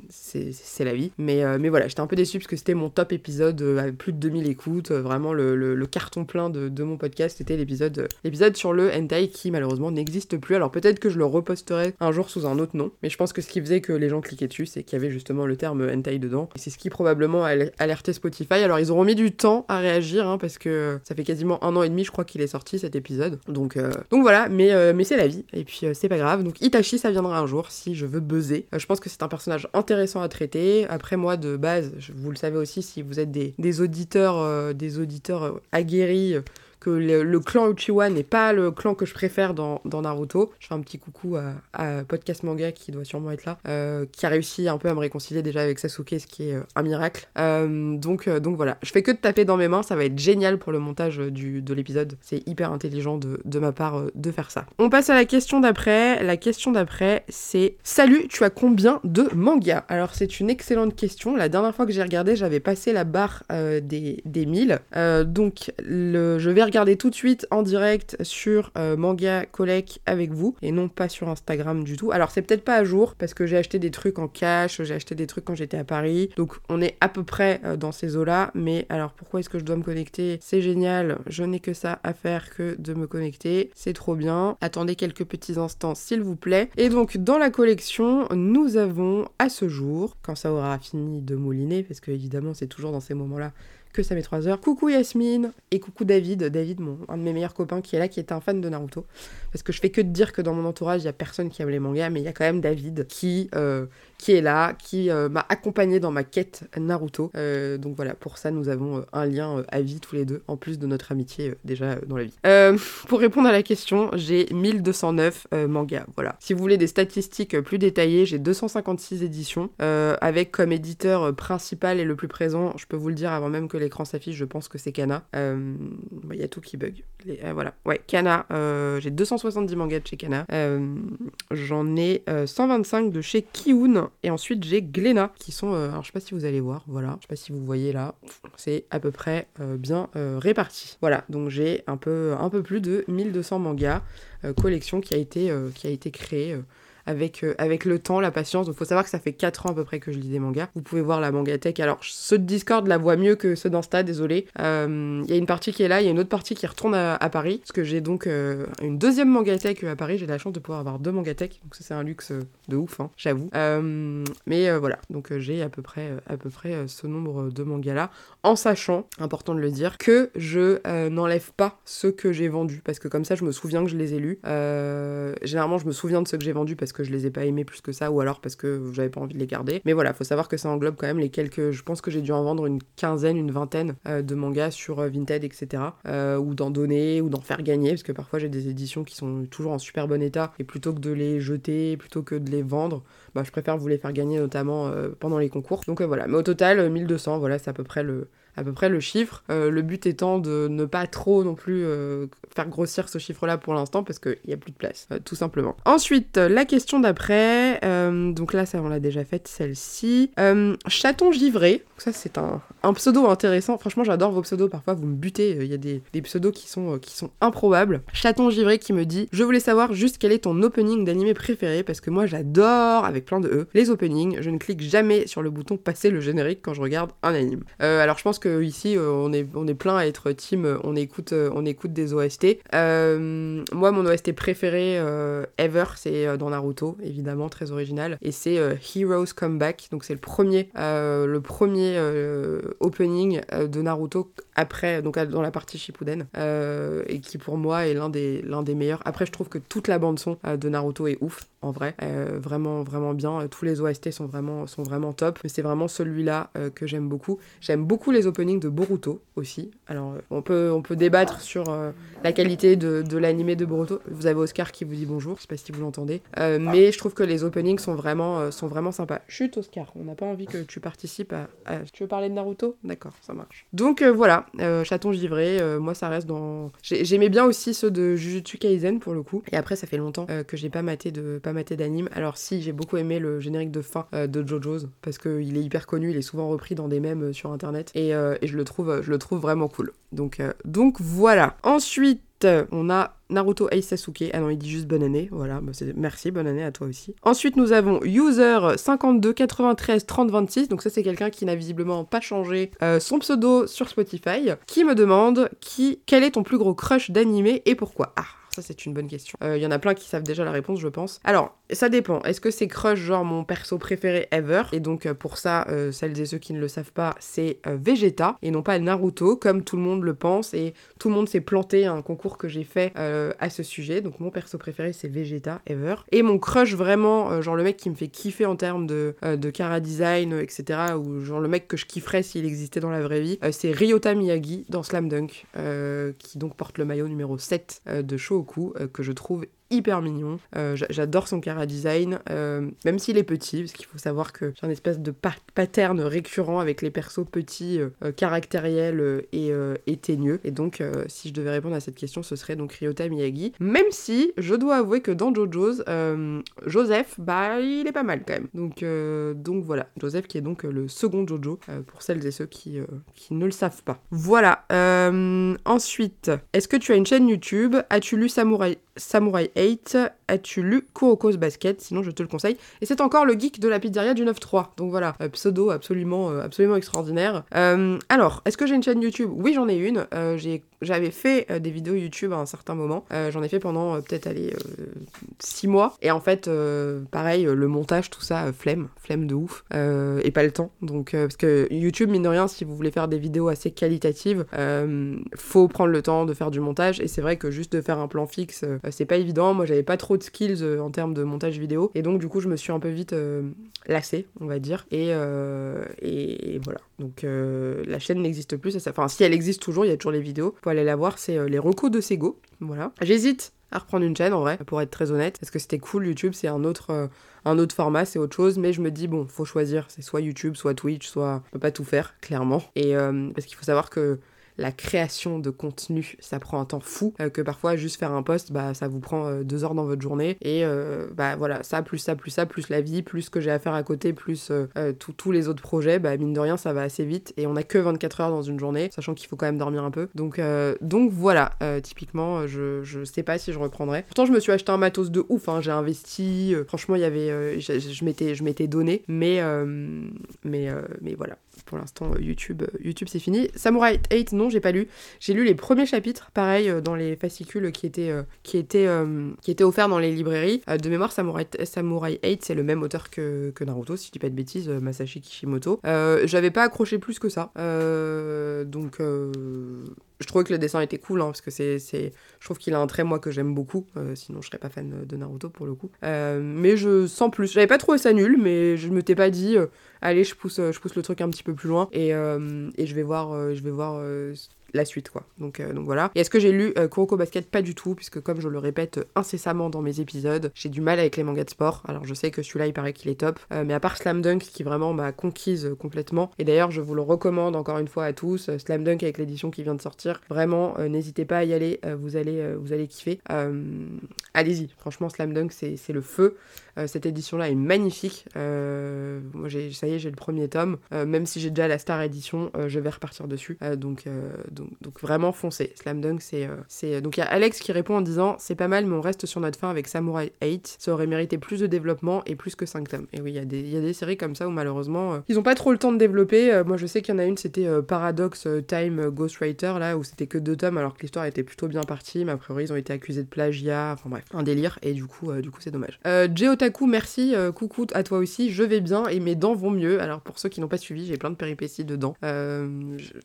c'est la vie. Mais, euh, mais voilà, j'étais un peu déçue parce que c'était mon top épisode avec plus de 2000 écoutes. vraiment, le, le, carton plein de, de mon podcast, c'était l'épisode l'épisode sur le hentai qui malheureusement n'existe plus. Alors peut-être que je le reposterai un jour sous un autre nom. Mais je pense que ce qui faisait que les gens cliquaient dessus, c'est qu'il y avait justement le terme hentai dedans. C'est ce qui probablement a alerté Spotify. Alors ils auront mis du temps à réagir hein, parce que ça fait quasiment un an et demi, je crois, qu'il est sorti cet épisode. Donc, euh, donc voilà, mais, euh, mais c'est la vie. Et puis euh, c'est pas grave. Donc Itachi, ça viendra un jour si je veux buzzer. je pense que c'est un personnage intéressant à traiter. Après moi, de base, vous le savez aussi, si vous êtes des, auditeurs, des auditeurs aguerris que le, clan Uchiwa n'est pas le clan que je préfère dans, Naruto. Je fais un petit coucou à, Podcast Manga qui doit sûrement être là, euh, qui a réussi un peu à me réconcilier déjà avec Sasuke, ce qui est euh, un miracle. Euh, donc, voilà, je fais que de taper dans mes mains, ça va être génial pour le montage du, de l'épisode. C'est hyper intelligent de, ma part de faire ça. On passe à la question d'après. La question d'après, c'est Salut, tu as combien de mangas? Alors, c'est une excellente question. La dernière fois que j'ai regardé, j'avais passé la barre des, des 1000. donc, je vais regarder tout de suite en direct sur euh, Manga Collect avec vous et non pas sur Instagram du tout. Alors c'est peut-être pas à jour parce que j'ai acheté des trucs en cash, j'ai acheté des trucs quand j'étais à Paris. Donc on est à peu près euh, dans ces eaux-là. Mais alors pourquoi est-ce que je dois me connecter? C'est génial, je n'ai que ça à faire que de me connecter. C'est trop bien. Attendez quelques petits instants s'il vous plaît. Et donc dans la collection, nous avons à ce jour, quand ça aura fini de mouliner, parce que évidemment c'est toujours dans ces moments-là que ça met 3 heures. Coucou Yasmine et coucou David, David, un de mes meilleurs copains qui est là, qui est un fan de Naruto. Parce que je fais que de dire que dans mon entourage, il y a personne qui aime les mangas, mais il y a quand même David qui, euh, qui est là, qui euh, m'a accompagné dans ma quête Naruto. Euh, donc voilà, pour ça, nous avons un lien à vie tous les deux, en plus de notre amitié déjà dans la vie. pour répondre à la question, j'ai 1209 mangas. Voilà. Si vous voulez des statistiques plus détaillées, j'ai 256 éditions, avec comme éditeur principal et le plus présent, je peux vous le dire avant même que l'écran s'affiche, je pense que c'est Kana. Il y a tout qui bug. voilà. Ouais, Kana, j'ai 270 mangas de chez Kana. J'en ai 125 de chez Kiun et ensuite, j'ai Glénat, qui sont, euh, alors je sais pas si vous allez voir, voilà, je sais pas si vous voyez là, c'est à peu près euh, bien euh, réparti. Voilà, donc j'ai un peu, un peu plus de 1200 mangas, collection qui a été, qui a été créée avec, euh, avec le temps, la patience. Donc, faut savoir que ça fait 4 ans à peu près que je lis des mangas. Vous pouvez voir la mangatech. Alors, ceux de Discord la voient mieux que ceux d'Insta, désolé. Il euh, y a une partie qui est là, il y a une autre partie qui retourne à, Paris. Parce que j'ai donc euh, une deuxième mangatech à Paris. J'ai la chance de pouvoir avoir deux mangatech. Donc, ça, c'est un luxe de ouf, hein, j'avoue. mais voilà, donc j'ai à peu près, à peu près ce nombre de mangas-là. En sachant, important de le dire, que je n'enlève pas ceux que j'ai vendus. Parce que comme ça, je me souviens que je les ai lus. généralement, je me souviens de ceux que j'ai vendus parce que que je les ai pas aimés plus que ça, ou alors parce que j'avais pas envie de les garder. Mais voilà, faut savoir que ça englobe quand même les quelques. Je pense que j'ai dû en vendre une quinzaine, une vingtaine euh, de mangas sur euh, Vinted, etc. Euh, ou d'en donner, ou d'en faire gagner, parce que parfois j'ai des éditions qui sont toujours en super bon état, et plutôt que de les jeter, plutôt que de les vendre, bah, je préfère vous les faire gagner notamment pendant les concours. Donc voilà, mais au total, 1200, voilà, c'est à peu près le à peu près le chiffre. Euh, le but étant de ne pas trop non plus euh, faire grossir ce chiffre-là pour l'instant parce qu'il n'y a plus de place, euh, tout simplement. Ensuite, la question d'après, donc là, ça on l'a déjà faite, celle-ci. chaton givré, ça c'est un, pseudo intéressant. Franchement, j'adore vos pseudos, parfois vous me butez, il y a des, pseudos qui sont, qui sont improbables. Chaton givré qui me dit Je voulais savoir juste quel est ton opening d'animé préféré parce que moi j'adore, avec plein de E, les openings. Je ne clique jamais sur le bouton passer le générique quand je regarde un anime. alors je pense que que ici on est on est plein à être team on écoute on écoute des OST. moi mon OST préféré ever c'est dans Naruto évidemment très original et c'est Heroes Come Back donc c'est le premier le premier opening de Naruto après donc dans la partie Shippuden et qui pour moi est l'un des des meilleurs. Après je trouve que toute la bande son de Naruto est ouf en vrai. Euh, vraiment, vraiment bien. Tous les OST sont vraiment, sont vraiment top. Mais c'est vraiment celui-là euh, que j'aime beaucoup. J'aime beaucoup les openings de Boruto aussi. Alors, euh, on peut, on peut débattre sur la qualité de, de l'animé de Boruto. Vous avez Oscar qui vous dit bonjour. Je sais pas si vous l'entendez. mais je trouve que les openings sont vraiment, sont vraiment sympas. Chut, Oscar. On n'a pas envie que tu participes à, Tu veux parler de Naruto? D'accord, ça marche. Donc voilà, chaton givré. moi, ça reste dans. J'aimais bien aussi ceux de Jujutsu Kaisen pour le coup. Et après, ça fait longtemps que j'ai pas maté de pas maté d'anime. Alors si, j'ai beaucoup aimé le générique de fin euh, de JoJo's parce qu'il est hyper connu, il est souvent repris dans des mèmes euh, sur internet et, euh, et, je, le trouve, je le trouve vraiment cool. Donc, donc voilà. Ensuite, on a Naruto Ace Sasuke. Ah non, il dit juste bonne année. Voilà, bah merci, bonne année à toi aussi. Ensuite, nous avons User 52 93 30 26. Donc ça, c'est quelqu'un qui n'a visiblement pas changé son pseudo sur Spotify, qui me demande qui, quel est ton plus gros crush d'animé et pourquoi? Ah, ça, c'est une bonne question. Il y en a plein qui savent déjà la réponse, je pense. Alors, ça dépend. Est-ce que c'est Crush, genre mon perso préféré ever? Et donc, euh, pour ça, euh, celles et ceux qui ne le savent pas, c'est euh, Vegeta et non pas Naruto, comme tout le monde le pense. Et tout le monde s'est planté un concours que j'ai fait à ce sujet. Donc, mon perso préféré, c'est Vegeta ever. Et mon crush, vraiment, genre le mec qui me fait kiffer en termes de, de cara design, etc. Ou genre le mec que je kifferais s'il existait dans la vraie vie, c'est Ryota Miyagi dans Slam Dunk, qui donc porte le maillot numéro 7 de Shogoku, que je trouve hyper mignon. Euh, j'adore son cara design, euh, même s'il est petit, parce qu'il faut savoir que j'ai un espèce de pattern récurrent avec les persos petits, euh, caractériels et, et, teigneux. Et donc, si je devais répondre à cette question, ce serait donc Ryota Miyagi. Même si, je dois avouer que dans JoJo's, Joseph, bah, il est pas mal quand même. Donc, donc voilà, Joseph qui est donc le second JoJo, pour celles et ceux qui, qui ne le savent pas. Voilà. ensuite, est-ce que tu as une chaîne YouTube? As-tu lu Samurai, Samurai 8, as-tu lu Kuroko's Basket? Sinon, je te le conseille. Et c'est encore le geek de la pizzeria du 9-3. Donc voilà, euh, pseudo absolument, euh, absolument extraordinaire. Euh, alors, est-ce que j'ai une chaîne YouTube? Oui, j'en ai une. j'avais fait des vidéos YouTube à un certain moment. j'en ai fait pendant peut-être, allez, 6 mois. Et en fait, pareil, le montage, tout ça, flemme, flemme de ouf. et pas le temps. Donc, parce que YouTube, mine de rien, si vous voulez faire des vidéos assez qualitatives, faut prendre le temps de faire du montage. Et c'est vrai que juste de faire un plan fixe, c'est pas évident. Moi, j'avais pas trop de skills euh, en termes de montage vidéo. Et donc, du coup, je me suis un peu vite euh, lassée, on va dire. Et, euh, et, voilà. Donc, la chaîne n'existe plus. Enfin, si elle existe toujours, il y a toujours les vidéos. Pour aller la voir, c'est les recos de Sego. Voilà. J'hésite à reprendre une chaîne en vrai, pour être très honnête. Parce que c'était cool, YouTube, c'est un autre, un autre format, c'est autre chose. Mais je me dis, bon, faut choisir. C'est soit YouTube, soit Twitch, soit. On peut pas tout faire, clairement. Et parce qu'il faut savoir que la création de contenu, ça prend un temps fou, euh, que parfois juste faire un post, bah ça vous prend euh, deux heures dans votre journée. Et euh, bah voilà, ça, plus ça, plus ça, plus la vie, plus ce que j'ai à faire à côté, plus tous les autres projets, bah mine de rien, ça va assez vite. Et on a que 24 heures dans une journée, sachant qu'il faut quand même dormir un peu. Donc, donc voilà, typiquement, je, je sais pas si je reprendrai. Pourtant, je me suis acheté un matos de ouf, hein, j'ai investi, franchement, il y avait, je, m'étais, je m'étais donné, mais, mais, mais voilà, pour l'instant, YouTube, YouTube c'est fini. Samurai 8, non, j'ai pas lu. J'ai lu les premiers chapitres, pareil, euh, dans les fascicules qui étaient, euh, qui étaient, euh, qui étaient offerts dans les librairies. de mémoire, Samurai, Samurai 8, c'est le même auteur que, que, Naruto, si je dis pas de bêtises, Masashi Kishimoto. J'avais pas accroché plus que ça. donc, je trouvais que le dessin était cool, hein, parce que c'est, je trouve qu'il a un trait, moi, que j'aime beaucoup. sinon, je serais pas fan de Naruto, pour le coup. mais je sens plus. J'avais pas trouvé ça nul, mais je m'étais pas dit allez, je pousse, je pousse le truc un petit peu plus loin et, euh, et je vais voir, euh, je vais voir euh, la suite quoi. Donc, donc voilà. Et est-ce que j'ai lu Kuroko Basket? Pas du tout, puisque comme je le répète incessamment dans mes épisodes, j'ai du mal avec les mangas de sport. Alors je sais que celui-là il paraît qu'il est top, mais à part Slam Dunk qui vraiment m'a conquise complètement. Et d'ailleurs je vous le recommande encore une fois à tous, Slam Dunk avec l'édition qui vient de sortir. Vraiment, n'hésitez pas à y aller, vous allez, vous allez kiffer. Allez-y, franchement Slam Dunk c'est le feu. Euh, cette édition-là est magnifique. Euh, moi, ça y est, j'ai le premier tome. Euh, même si j'ai déjà la Star Edition, je vais repartir dessus. donc, donc vraiment foncez. Slam Dunk, c'est. c'est donc il y a Alex qui répond en disant C'est pas mal, mais on reste sur notre fin avec Samurai 8. Ça aurait mérité plus de développement et plus que 5 tomes. Et oui, il y, a des, y a des séries comme ça où malheureusement, ils ont pas trop le temps de développer. moi, je sais qu'il y en a une, c'était Paradox Time Ghostwriter, là, où c'était que deux tomes alors que l'histoire était plutôt bien partie, mais a priori, ils ont été accusés de plagiat. Enfin bref, un délire. Et du coup, du coup c'est dommage. Euh, merci. coucou à toi aussi. Je vais bien et mes dents vont mieux. Alors, pour ceux qui n'ont pas suivi, j'ai plein de péripéties dedans.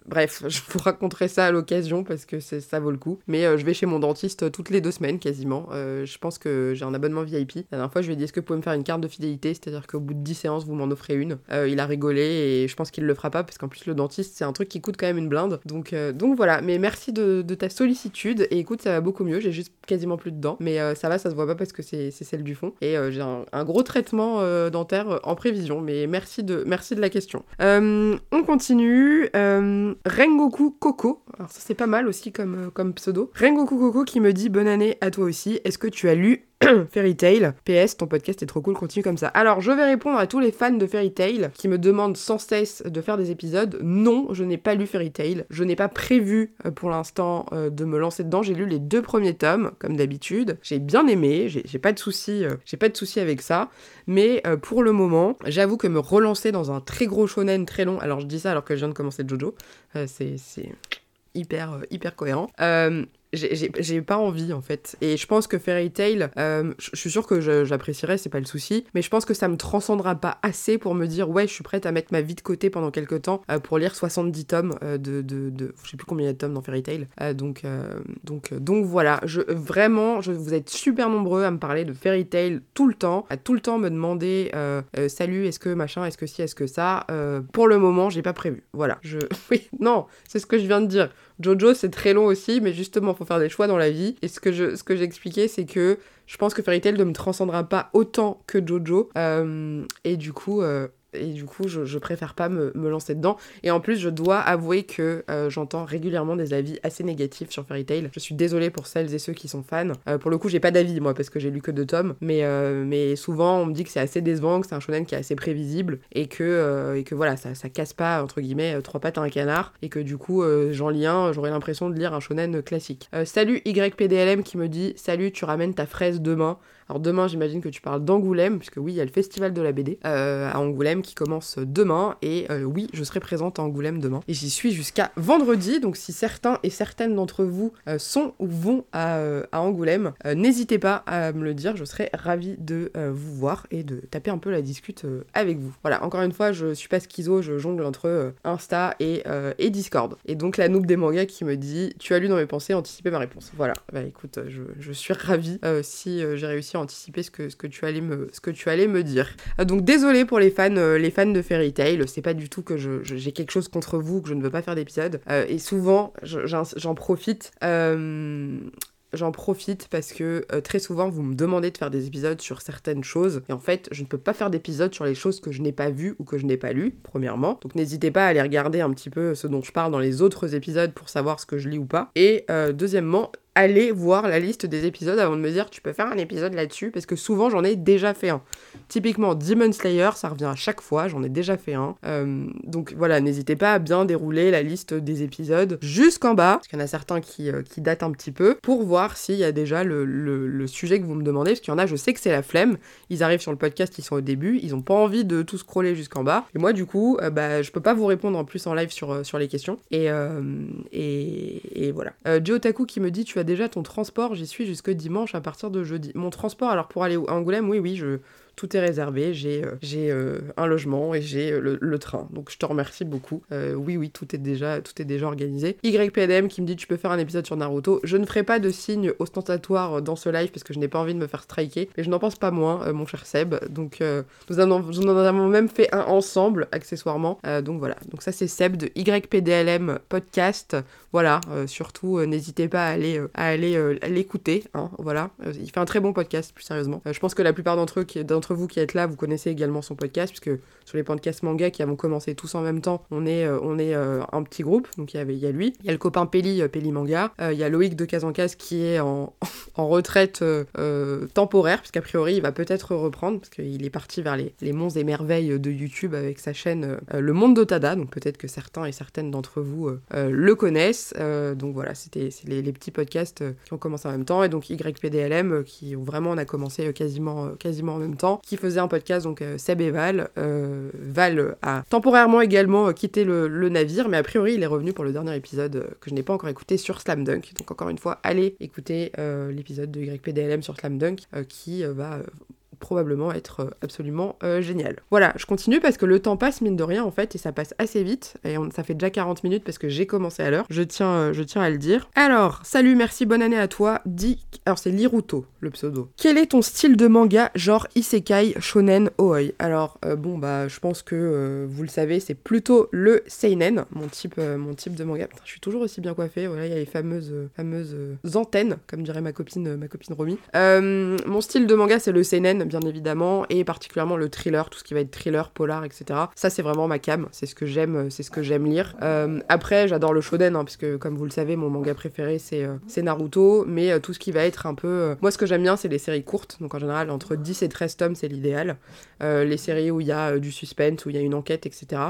Bref, je vous raconterai ça à l'occasion parce que ça vaut le coup. Mais je vais chez mon dentiste toutes les deux semaines quasiment. je pense que j'ai un abonnement VIP. La dernière fois, je lui ai dit est-ce que vous pouvez me faire une carte de fidélité? C'est-à-dire qu'au bout de 10 séances, vous m'en offrez une. il a rigolé et je pense qu'il le fera pas parce qu'en plus, le dentiste, c'est un truc qui coûte quand même une blinde. Donc, donc voilà. Mais merci de, ta sollicitude. Et écoute, ça va beaucoup mieux. J'ai juste quasiment plus de dents. Mais ça va, ça se voit pas parce que c'est celle du fond. Et j'ai un, gros traitement dentaire en prévision. Mais merci de, merci de la question. on continue. Rengoku Coco. Alors ça c'est pas mal aussi comme, comme pseudo. Rengoku Coco qui me dit bonne année à toi aussi. Est-ce que tu as lu Fairy Tail? PS, ton podcast est trop cool, continue comme ça. Alors, je vais répondre à tous les fans de Fairy Tail qui me demandent sans cesse de faire des épisodes. Non, je n'ai pas lu Fairy Tail. Je n'ai pas prévu euh, pour l'instant euh, de me lancer dedans. J'ai lu les deux premiers tomes, comme d'habitude. J'ai bien aimé, j'ai pas de soucis, euh, j'ai pas de soucis avec ça. Mais pour le moment, j'avoue que me relancer dans un très gros shonen très long. Alors, je dis ça alors que je viens de commencer Jojo. c'est hyper, hyper cohérent j'ai pas envie en fait. Et je pense que Fairy Tail, euh, je suis sûre que j'apprécierais, c'est pas le souci, mais je pense que ça me transcendra pas assez pour me dire ouais, je suis prête à mettre ma vie de côté pendant quelques temps euh, pour lire 70 tomes euh, de, de, de, Je sais plus combien y a de tomes dans Fairy Tail. donc, donc, donc voilà, je, vraiment, je, vous êtes super nombreux à me parler de Fairy Tail tout le temps, à tout le temps me demander salut, est-ce que machin, est-ce que si, est-ce que ça. pour le moment, j'ai pas prévu. Voilà, je. Oui, non, c'est ce que je viens de dire. Jojo, c'est très long aussi, mais justement, faut faire des choix dans la vie. Et ce que je, ce c'est que je pense que Fairy Tail ne me transcendra pas autant que Jojo. Euh, et du coup, euh, et du coup, je, préfère pas me, lancer dedans. Et en plus, je dois avouer que euh, j'entends régulièrement des avis assez négatifs sur Fairy Tail. Je suis désolée pour celles et ceux qui sont fans. Euh, pour le coup, j'ai pas d'avis, moi, parce que j'ai lu que deux tomes. Mais, euh, mais souvent, on me dit que c'est assez décevant, que c'est un shonen qui est assez prévisible. Et que, voilà, ça, ça casse pas, entre guillemets, trois pattes à un canard. Et que du coup, j'en lis un, j'aurais l'impression de lire un shonen classique. salut YPDLM qui me dit Salut, tu ramènes ta fraise demain. Alors demain, j'imagine que tu parles d'Angoulême, puisque oui, il y a le festival de la BD euh, à Angoulême qui commence demain. Et euh, oui, je serai présente à Angoulême demain. Et j'y suis jusqu'à vendredi. Donc si certains et certaines d'entre vous euh, sont ou vont à, Angoulême, n'hésitez pas à me le dire. Je serai ravie de vous voir et de taper un peu la discute avec vous. Voilà, encore une fois, je suis pas schizo, je jongle entre Insta et, Discord. Et donc la noob des mangas qui me dit Tu as lu dans mes pensées, anticipé ma réponse. Voilà, bah écoute, je, je suis ravie si j'ai réussi à anticiper ce que, ce que, tu, allais me, ce que tu allais me dire. Euh, donc désolé pour les fans, euh, les fans de Fairy Tail, c'est pas du tout que j'ai quelque chose contre vous, que je ne veux pas faire d'épisode. Euh, et souvent, j'en profite j'en profite parce que très souvent vous me demandez de faire des épisodes sur certaines choses et en fait je ne peux pas faire d'épisodes sur les choses que je n'ai pas vues ou que je n'ai pas lues premièrement donc n'hésitez pas à aller regarder un petit peu ce dont je parle dans les autres épisodes pour savoir ce que je lis ou pas et deuxièmement aller voir la liste des épisodes avant de me dire tu peux faire un épisode là-dessus parce que souvent j'en ai déjà fait un. Typiquement Demon Slayer, ça revient à chaque fois, j'en ai déjà fait un. Euh, donc voilà, n'hésitez pas à bien dérouler la liste des épisodes jusqu'en bas, parce qu'il y en a certains qui, euh, qui datent un petit peu, pour voir s'il y a déjà le, le, sujet que vous me demandez, parce qu'il y en a, je sais que c'est la flemme, ils arrivent sur le podcast, ils sont au début, ils ont pas envie de tout scroller jusqu'en bas, et moi du coup, euh, bah, je peux pas vous répondre en plus en live sur, sur les questions, et, et, et voilà. Joe Taku qui me dit tu as déjà ton transport, j'y suis jusque dimanche à partir de jeudi. Mon transport, alors pour aller à Angoulême, oui, oui, je, tout est réservé, j'ai euh, j'ai euh, un logement et j'ai euh, le, train. Donc je te remercie beaucoup. oui, oui, tout est déjà, tout est déjà organisé. YPDM qui me dit tu peux faire un épisode sur Naruto. Je ne ferai pas de signe ostentatoire dans ce live parce que je n'ai pas envie de me faire striker, mais je n'en pense pas moins, mon cher Seb. Donc nous, en, nous, avons même fait un ensemble, accessoirement. donc voilà, donc ça c'est Seb de YPDLM Podcast. Voilà, surtout n'hésitez pas à aller, à aller l'écouter. Hein, voilà, il fait un très bon podcast, plus sérieusement. je pense que la plupart d'entre eux qui d'entre vous qui êtes là, vous connaissez également son podcast, puisque sur les podcasts manga qui avons commencé tous en même temps, on est, on est un petit groupe. Donc il y, avait, il y a lui, il y a le copain Peli, Peli Manga, il y a Loïc de Casancas qui est en, en retraite temporaire, puisqu'a priori il va peut-être reprendre, parce qu'il est parti vers les, les monts et merveilles de YouTube avec sa chaîne Le Monde d'Otada, donc peut-être que certains et certaines d'entre vous le connaissent. donc voilà, c'était les, les, petits podcasts qui ont commencé en même temps, et donc YPDLM qui vraiment, on a commencé quasiment, quasiment en même temps, qui faisait un podcast, donc Seb et Val. Val a temporairement également quitté le, le, navire, mais a priori il est revenu pour le dernier épisode que je n'ai pas encore écouté sur Slam Dunk. Donc encore une fois, allez écouter l'épisode de YPDLM sur Slam Dunk qui va probablement être euh, absolument euh, génial. Voilà, je continue parce que le temps passe mine de rien en fait et ça passe assez vite et ça fait déjà 40 minutes parce que j'ai commencé à l'heure. Je tiens, euh, je tiens à le dire. Alors, salut, merci, bonne année à toi. Dis, alors c'est Liruto le pseudo. Quel est ton style de manga genre isekai, shonen, oi Alors bon bah je pense que vous le savez, c'est plutôt le seinen, mon type, mon type de manga. Putain, je suis toujours aussi bien coiffée. Voilà, il y a les fameuses, fameuses antennes, comme dirait ma copine, ma copine Romy. mon style de manga c'est le seinen bien évidemment, et particulièrement le thriller, tout ce qui va être thriller, polar, etc. Ça, c'est vraiment ma cam, c'est ce que j'aime, c'est ce que j'aime lire. Euh, après, j'adore le shonen, hein, puisque comme vous le savez, mon manga préféré c'est euh, Naruto, mais euh, tout ce qui va être un peu. Moi, ce que j'aime bien, c'est les séries courtes, donc en général, entre 10 et 13 tomes, c'est l'idéal. les séries où il y a du suspense, où il y a une enquête, etc.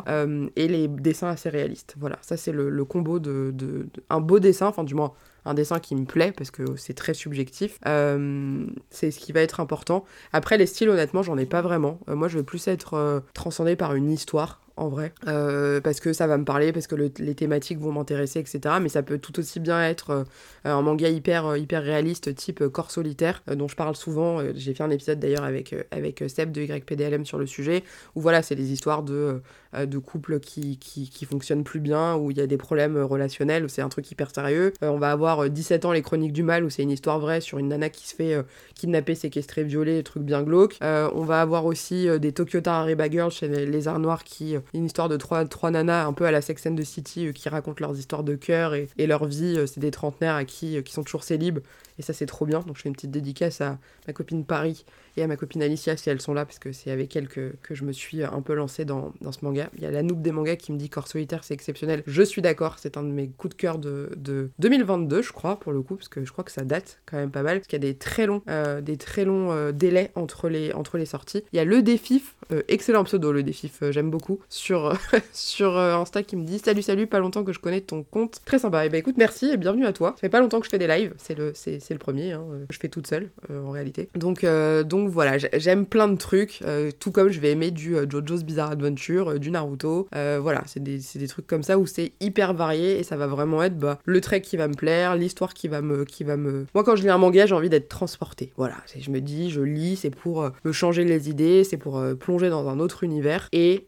et les dessins assez réalistes. Voilà, ça, c'est le, combo de, de, Un beau dessin, enfin, du moins un dessin qui me plaît parce que c'est très subjectif. Euh, c'est ce qui va être important. Après, les styles, honnêtement, j'en ai pas vraiment. Euh, moi, je veux plus être euh, transcendé par une histoire en vrai, parce que ça va me parler, parce que les thématiques vont m'intéresser, etc. Mais ça peut tout aussi bien être un manga hyper, hyper réaliste, type Corps solitaire, dont je parle souvent. J'ai fait un épisode d'ailleurs avec, avec Seb de YPDLM sur le sujet, où voilà, c'est des histoires de euh, de couples qui, qui, qui, fonctionnent plus bien, où il y a des problèmes relationnels, où c'est un truc hyper sérieux. Euh, on va avoir 17 euh, ans les chroniques du mal, où c'est une histoire vraie sur une nana qui se fait kidnapper, séquestrer, violer, des trucs bien glauques. on va avoir aussi des Tokyo Tarariba Girls chez les, Arts Noirs, qui une histoire de trois, nanas un peu à la Sex and the City, qui racontent leurs histoires de cœur et, et leur vie. c'est des trentenaires à qui, qui sont toujours célibes et ça, c'est trop bien. Donc, je fais une petite dédicace à ma copine Paris et à ma copine Alicia si elles sont là, parce que c'est avec elles que, que, je me suis un peu lancée dans, dans, ce manga. Il y a la noob des mangas qui me dit Corps solitaire, c'est exceptionnel. Je suis d'accord, c'est un de mes coups de cœur de, de, 2022, je crois, pour le coup, parce que je crois que ça date quand même pas mal, parce qu'il y a des très longs, euh, des très longs euh, délais entre les, entre les sorties. Il y a le Défif, euh, excellent pseudo, le Défif, j'aime beaucoup, sur, sur Insta qui me dit Salut, salut, pas longtemps que je connais ton compte. Très sympa. Et bah écoute, merci et bienvenue à toi. Ça fait pas longtemps que je fais des lives, c'est le, le premier, hein, je fais toute seule en réalité. Donc, donc voilà, j'aime plein de trucs, tout comme je vais aimer du JoJo's Bizarre Adventure, du Naruto. voilà, c'est des, des, trucs comme ça où c'est hyper varié et ça va vraiment être bah, le trait qui va me plaire, l'histoire qui va me, qui va me. Moi, quand je lis un manga, j'ai envie d'être transporté. Voilà, je me dis, je lis, c'est pour me changer les idées, c'est pour plonger dans un autre univers et,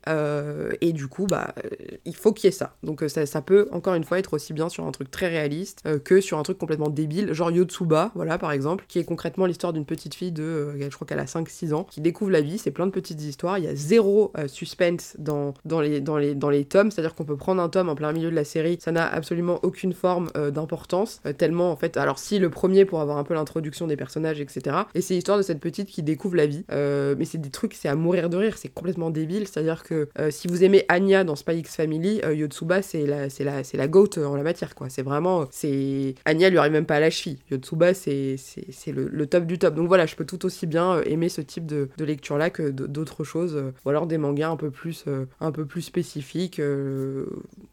et du coup, bah, il faut qu'il y ait ça. Donc ça, ça, peut encore une fois être aussi bien sur un truc très réaliste que sur un truc complètement débile, genre Yotsuba, voilà par exemple, qui est concrètement l'histoire d'une petite fille de, euh, je crois qu'elle a 5-6 ans, qui découvre la vie, c'est plein de petites histoires, il y a zéro euh, suspense dans, dans, les, dans, les, dans les tomes, c'est-à-dire qu'on peut prendre un tome en plein milieu de la série, ça n'a absolument aucune forme euh, d'importance, tellement en fait, alors si le premier pour avoir un peu l'introduction des personnages, etc. Et c'est l'histoire de cette petite qui découvre la vie, mais c'est des trucs, c'est à mourir de rire, c'est complètement débile, c'est-à-dire que si vous aimez Anya dans Spy X Family, Yotsuba c'est la, c'est la, c'est la goat en la matière, quoi. C'est vraiment, c'est... Anya lui arrive même pas à la cheville, Yotsuba c'est, c'est, le, top du top. Donc voilà, je peux tout aussi bien euh, aimer ce type de, lecture-là que d'autres choses, euh, ou alors des mangas un peu plus, euh, un peu plus spécifiques,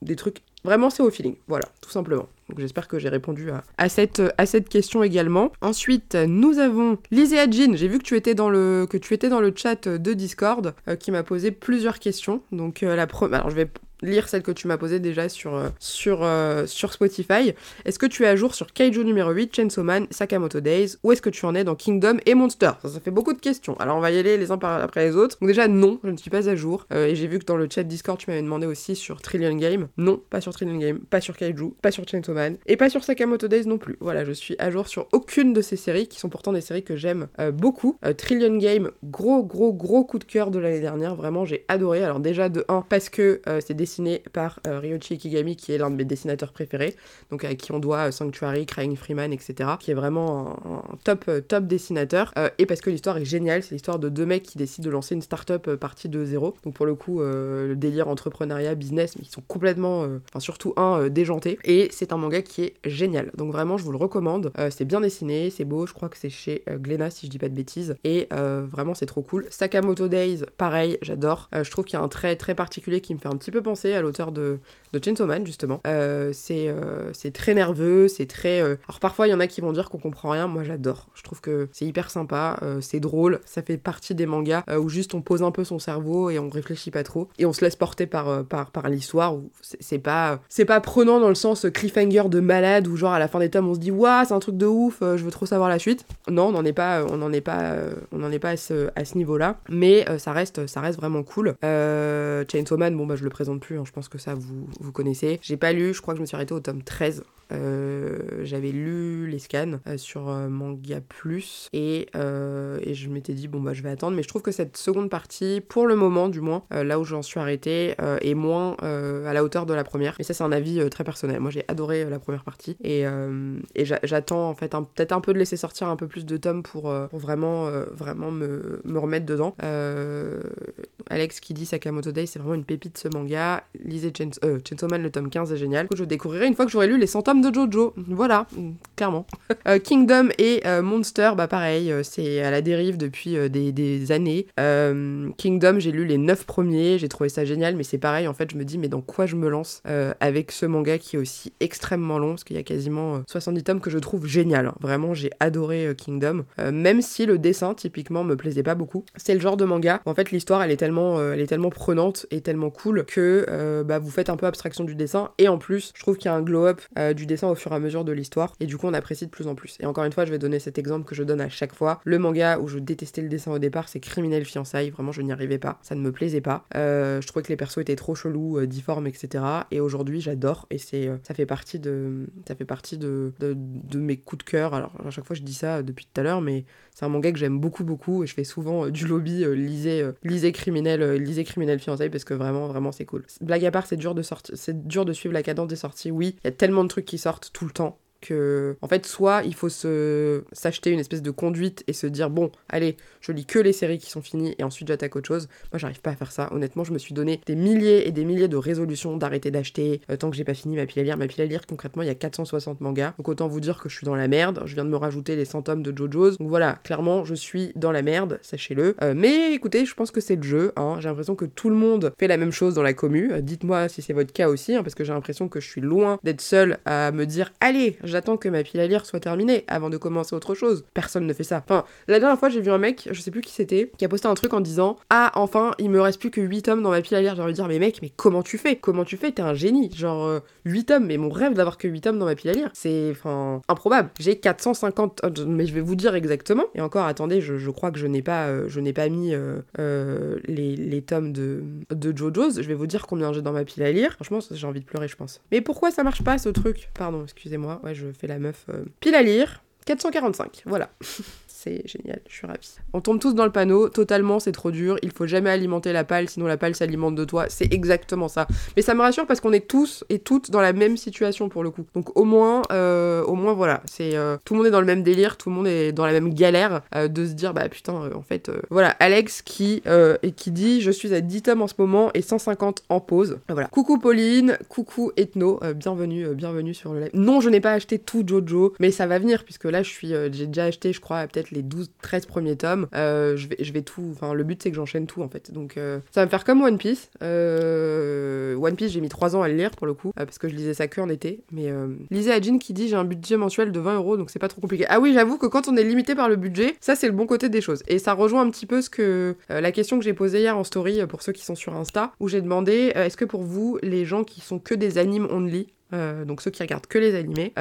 des trucs Vraiment, c'est au feeling. Voilà, tout simplement. Donc j'espère que j'ai répondu à, cette, à cette question également. Ensuite, nous avons Liséa Jean. J'ai vu que tu étais dans le, que tu étais dans le chat de Discord, qui m'a posé plusieurs questions. Donc la première... Alors je vais lire celle que tu m'as posée déjà sur, euh, sur, euh, sur Spotify. Est-ce que tu es à jour sur Kaiju numéro 8, Chainsaw Man, Sakamoto Days? Ou est-ce que tu en es dans Kingdom et Monster? Ça, fait beaucoup de questions. Alors on va y aller les uns après les autres. Donc déjà non, je ne suis pas à jour. Euh, et j'ai vu que dans le chat Discord tu m'avais demandé aussi sur Trillion Game. Non, pas sur Trillion Game, pas sur Kaiju, pas sur Chainsaw Man et pas sur Sakamoto Days non plus. Voilà, je suis à jour sur aucune de ces séries qui sont pourtant des séries que j'aime beaucoup. Trillion Game, gros gros gros coup de cœur de l'année dernière. Vraiment j'ai adoré. Alors déjà de 1 parce que c'est des dessiné par Ryochi Ikigami, qui est l'un de mes dessinateurs préférés, donc à qui on doit Sanctuary, Crying Freeman, etc., qui est vraiment un, top, top dessinateur, et parce que l'histoire est géniale, c'est l'histoire de deux mecs qui décident de lancer une start-up partie de zéro, donc pour le coup, le délire entrepreneuriat, business, mais ils sont complètement, enfin surtout un, déjanté, et c'est un manga qui est génial, donc vraiment je vous le recommande, c'est bien dessiné, c'est beau, je crois que c'est chez Glénat si je dis pas de bêtises, et vraiment c'est trop cool. Sakamoto Days, pareil, j'adore, je trouve qu'il y a un trait très particulier qui me fait un petit peu penser à l'auteur de, Chainsaw Man, justement. Euh, c'est euh, très nerveux, c'est très... Euh, alors parfois, il y en a qui vont dire qu'on comprend rien, moi j'adore. Je trouve que c'est hyper sympa, c'est drôle, ça fait partie des mangas où juste on pose un peu son cerveau et on réfléchit pas trop, et on se laisse porter par, par, par l'histoire, c'est pas, pas prenant dans le sens cliffhanger de malade, où genre à la fin des tomes on se dit « Waouh, c'est un truc de ouf, je veux trop savoir la suite ». Non, on n'en est pas, on n'en est pas, on est pas à ce, à ce niveau-là, mais ça, reste, ça reste vraiment cool. Chainsaw Man, bon bah je le présente plus, hein, je pense que ça vous, vous connaissez. J'ai pas lu, je crois que je me suis arrêtée au tome 13. Euh, j'avais lu les scans euh, sur euh, Manga Plus et, et je m'étais dit bon bah je vais attendre mais je trouve que cette seconde partie pour le moment du moins là où j'en suis arrêtée est moins à la hauteur de la première mais ça c'est un avis très personnel moi j'ai adoré la première partie et, et j'attends en fait peut-être un peu de laisser sortir un peu plus de tomes pour, vraiment vraiment me, me remettre dedans Alex qui dit Sakamoto Day c'est vraiment une pépite ce manga lisez Chainsaw Man le tome 15 est génial je découvrirai une fois que j'aurai lu les 100 tomes de Jojo. Voilà, clairement. Euh, Kingdom et euh, Monster, bah pareil, euh, c'est à la dérive depuis des, années. Kingdom, j'ai lu les 9 premiers, j'ai trouvé ça génial, mais c'est pareil, en fait, je me dis, mais dans quoi je me lance avec ce manga qui est aussi extrêmement long, parce qu'il y a quasiment 70 tomes que je trouve génial. Vraiment, j'ai adoré Kingdom, même si le dessin, typiquement, me plaisait pas beaucoup. C'est le genre de manga, en fait, l'histoire, elle elle est tellement prenante et tellement cool que bah, vous faites un peu abstraction du dessin, et en plus, je trouve qu'il y a un glow-up du dessin au fur et à mesure de l'histoire, et du coup on apprécie de plus en plus. Et encore une fois, je vais donner cet exemple que je donne à chaque fois. Le manga où je détestais le dessin au départ, c'est Criminel Fiançailles, vraiment je n'y arrivais pas, ça ne me plaisait pas. Euh, je trouvais que les persos étaient trop chelous, euh, difformes, etc. Et aujourd'hui j'adore, et euh, ça fait partie de ça fait partie de, de, mes coups de cœur. Alors à chaque fois je dis ça depuis tout à l'heure, mais c'est un manga que j'aime beaucoup beaucoup, et je fais souvent du lobby, lisez, lisez Criminel, lisez Criminel Fiançailles parce que vraiment vraiment c'est cool. Blague à part, c'est dur de suivre la cadence des sorties. Oui, il y a tellement de trucs qui sortent tout le temps que en fait soit il faut s'acheter une espèce de conduite et se dire bon allez je lis que les séries qui sont finies et ensuite j'attaque autre chose. Moi j'arrive pas à faire ça. Honnêtement je me suis donné des milliers et des milliers de résolutions d'arrêter d'acheter euh, tant que j'ai pas fini ma pile à lire. Ma pile à lire concrètement il y a 460 mangas. Donc autant vous dire que je suis dans la merde. Je viens de me rajouter les 100 tomes de JoJo's. Donc voilà clairement je suis dans la merde sachez-le. Euh, mais écoutez je pense que c'est le jeu hein. j'ai l'impression que tout le monde fait la même chose dans la commu. Euh, dites-moi si c'est votre cas aussi hein, parce que j'ai l'impression que je suis loin d'être seule à me dire allez j'attends que ma pile à lire soit terminée avant de commencer autre chose. Personne ne fait ça. Enfin, la dernière fois, j'ai vu un mec, je sais plus qui c'était, qui a posté un truc en disant Ah, enfin, il me reste plus que 8 tomes dans ma pile à lire. J'ai envie de dire Mais mec, mais comment tu fais? Comment tu fais? T'es un génie. Genre, 8 euh, tomes, mais mon rêve d'avoir que 8 tomes dans ma pile à lire, c'est enfin improbable. J'ai 450, mais je vais vous dire exactement. Et encore, attendez, je, crois que je n'ai pas, euh, pas mis euh, les, les, tomes de, de JoJo's. Je vais vous dire combien j'ai dans ma pile à lire. Franchement, j'ai envie de pleurer, je pense. Mais pourquoi ça marche pas ce truc? Pardon, excusez-moi. Ouais, je fais la meuf. Euh, pile à lire. 445, voilà. c'est génial, je suis ravie. On tombe tous dans le panneau, totalement, c'est trop dur, il faut jamais alimenter la palle, sinon la palle s'alimente de toi, c'est exactement ça. Mais ça me rassure parce qu'on est tous et toutes dans la même situation pour le coup. Donc au moins, euh, au moins voilà, c'est euh, tout le monde est dans le même délire, tout le monde est dans la même galère euh, de se dire bah putain, en fait, voilà, Alex qui et qui dit je suis à 10 tomes en ce moment et 150 en pause. Voilà. Coucou Pauline, coucou Ethno, bienvenue, bienvenue sur le live. Non, je n'ai pas acheté tout Jojo, mais ça va venir puisque là je suis, j'ai déjà acheté, je crois, peut-être les 12-13 premiers tomes. Euh, je, vais, tout. Enfin, le but, c'est que j'enchaîne tout, en fait. Donc, euh, ça va me faire comme One Piece. Euh, One Piece, j'ai mis 3 ans à le lire, pour le coup, parce que je lisais ça que en été. Mais lisez Ajin qui dit j'ai un budget mensuel de 20 euros, donc c'est pas trop compliqué. Ah oui, j'avoue que quand on est limité par le budget, ça, c'est le bon côté des choses. Et ça rejoint un petit peu ce que la question que j'ai posée hier en story pour ceux qui sont sur Insta, où j'ai demandé est-ce que pour vous, les gens qui sont que des animes only, donc ceux qui regardent que les animés.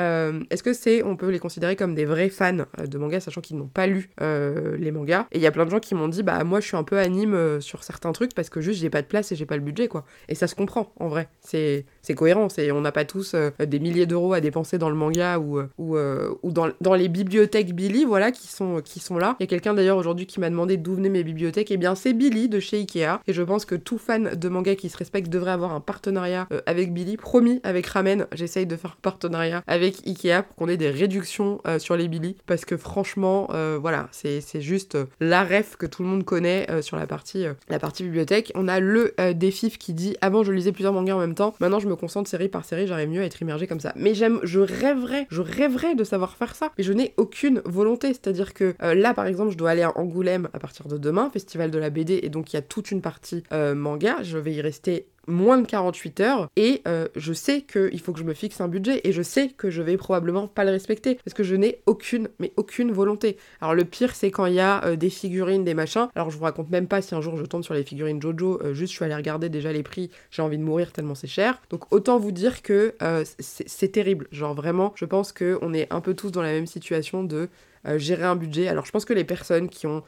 Est-ce que c'est, on peut les considérer comme des vrais fans de manga, sachant qu'ils n'ont pas lu les mangas? Et il y a plein de gens qui m'ont dit, bah moi je suis un peu anime sur certains trucs parce que juste j'ai pas de place et j'ai pas le budget, quoi. Et ça se comprend, en vrai. C'est cohérent, c'est on n'a pas tous des milliers d'euros à dépenser dans le manga ou, ou, ou dans, dans, les bibliothèques Billy, voilà, qui sont, qui sont là. Il y a quelqu'un d'ailleurs aujourd'hui qui m'a demandé d'où venaient mes bibliothèques. Eh bien c'est Billy de chez Ikea. Et je pense que tout fan de manga qui se respecte devrait avoir un partenariat avec Billy. Promis, avec Ramen, j'essaye de faire un partenariat avec Ikea pour qu'on ait des réductions sur les Billy. Parce que franchement, voilà, c'est juste la ref que tout le monde connaît sur la partie, la partie bibliothèque. On a le défif qui dit avant je lisais plusieurs mangas en même temps, maintenant je me concentre série par série, j'arrive mieux à être immergé comme ça. Mais j'aime, je rêverais, je rêverais de savoir faire ça. Mais je n'ai aucune volonté. C'est-à-dire que là par exemple, je dois aller à Angoulême à partir de demain, festival de la BD, et donc il y a toute une partie manga. Je vais y rester moins de 48 heures et euh, je sais qu'il faut que je me fixe un budget et je sais que je vais probablement pas le respecter parce que je n'ai aucune, mais aucune volonté. Alors le pire c'est quand il y a euh, des figurines, des machins. Alors je vous raconte même pas si un jour je tombe sur les figurines Jojo, euh, juste je suis allée regarder déjà les prix, j'ai envie de mourir tellement c'est cher. Donc autant vous dire que c'est terrible. Genre vraiment, je pense qu'on est un peu tous dans la même situation de gérer un budget. Alors je pense que les personnes qui ont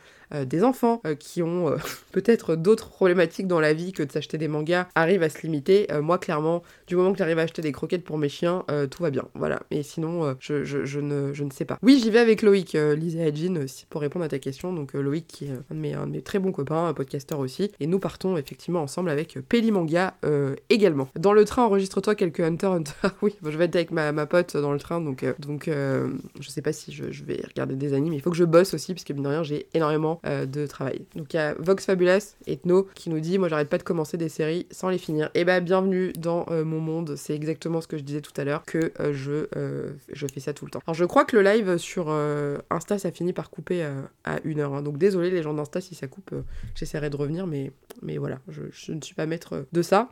des enfants euh, qui ont euh, peut-être d'autres problématiques dans la vie que de s'acheter des mangas arrivent à se limiter. moi, clairement, du moment que j'arrive à acheter des croquettes pour mes chiens, tout va bien. Voilà. Mais sinon, je, ne, je, ne, sais pas. Oui, j'y vais avec Loïc, Lisa et Jean, pour répondre à ta question. Donc, Loïc, qui est un de, mes, très bons copains, un podcasteur aussi. Et nous partons effectivement ensemble avec Peli Manga également. Dans le train, enregistre-toi quelques Hunter Hunter. oui, je vais être avec ma, ma, pote dans le train. Donc, donc je sais pas si je, je, vais regarder des animes. Il faut que je bosse aussi, parce que, bien de rien, j'ai énormément euh, de travail. Donc il y a Vox Fabulous, Ethno, qui nous dit Moi j'arrête pas de commencer des séries sans les finir. Et eh bah bienvenue dans euh, mon monde, c'est exactement ce que je disais tout à l'heure, que euh, je, je fais ça tout le temps. Alors je crois que le live sur Insta ça finit par couper à une heure. Hein. donc désolé les gens d'Insta si ça coupe, j'essaierai de revenir, mais, mais voilà, je, je, ne suis pas maître de ça.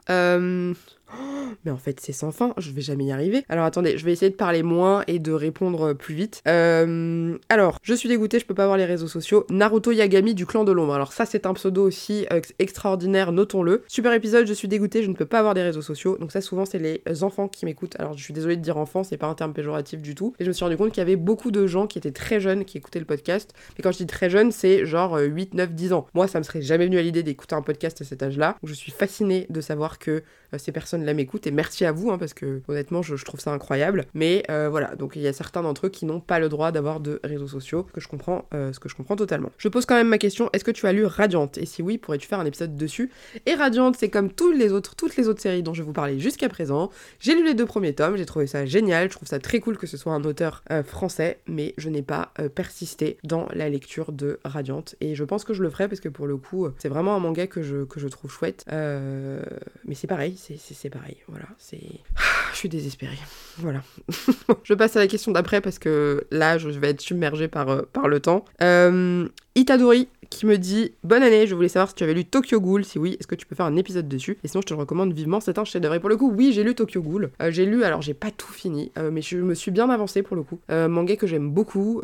Mais en fait, c'est sans fin, je vais jamais y arriver. Alors attendez, je vais essayer de parler moins et de répondre plus vite. Euh, alors, je suis dégoûtée, je peux pas voir les réseaux sociaux. Naruto Yagami du clan de l'ombre. Alors ça, c'est un pseudo aussi euh, extraordinaire, notons-le. Super épisode, je suis dégoûtée, je ne peux pas avoir des réseaux sociaux. Donc ça, souvent, c'est les enfants qui m'écoutent. Alors je suis désolée de dire enfants, c'est pas un terme péjoratif du tout. Et je me suis rendu compte qu'il y avait beaucoup de gens qui étaient très jeunes qui écoutaient le podcast. Mais quand je dis très jeune, c'est genre 8, 9, 10 ans. Moi, ça me serait jamais venu à l'idée d'écouter un podcast à cet âge-là. Je suis fascinée de savoir que euh, ces personnes-là m'écoutent et merci à vous hein, parce que honnêtement je, trouve ça incroyable. Mais euh, voilà, donc il y a certains d'entre eux qui n'ont pas le droit d'avoir de réseaux sociaux, que je comprends, euh, ce que je comprends totalement. Je pose quand même ma question, est-ce que tu as lu Radiante? Et si oui, pourrais-tu faire un épisode dessus? Et Radiante, c'est comme toutes les autres, toutes les autres séries dont je vous parler jusqu'à présent. J'ai lu les deux premiers tomes, j'ai trouvé ça génial, je trouve ça très cool que ce soit un auteur français, mais je n'ai pas persisté dans la lecture de Radiante. Et je pense que je le ferai parce que pour le coup, c'est vraiment un manga que je, que je trouve chouette. mais c'est pareil, c'est pareil. Voilà, c'est. Je suis désespérée. Voilà. je passe à la question d'après parce que là, je vais être submergée par, euh, le temps. Euh, Itadori qui me dit Bonne année, je voulais savoir si tu avais lu Tokyo Ghoul. Si oui, est-ce que tu peux faire un épisode dessus? Et sinon, je te le recommande vivement, c'est un chef-d'œuvre. Pour le coup, oui, j'ai lu Tokyo Ghoul. Euh, j'ai lu, alors j'ai pas tout fini, mais je me suis bien avancée pour le coup. manga que j'aime beaucoup,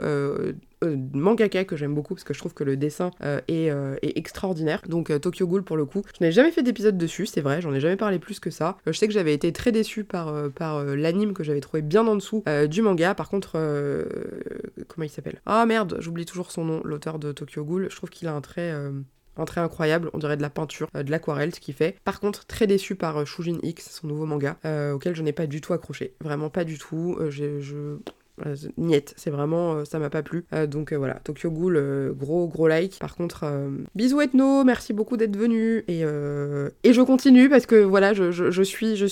euh, mangaka que j'aime beaucoup parce que je trouve que le dessin euh, euh, est, extraordinaire. Donc Tokyo Ghoul pour le coup. Je n'ai jamais fait d'épisode dessus, c'est vrai, j'en ai jamais parlé plus que ça. je sais que j'avais été très déçue par, par l'anime que j'avais trouvé bien en dessous du manga. Par contre, comment il s'appelle? Ah merde, j'oublie toujours son nom, l'auteur de Tokyo Ghoul. Je trouve qu'il a un trait un trait incroyable, on dirait de la peinture, de l'aquarelle, ce qu'il fait. Par contre, très déçu par Shujin X, son nouveau manga, auquel je n'ai pas du tout accroché. Vraiment pas du tout. je... Euh, niette, c'est vraiment, euh, ça m'a pas plu. Euh, donc voilà, Tokyo Ghoul, gros gros like. Par contre, bisous Ethno, merci beaucoup d'être venu et, je continue parce que voilà, je, suis je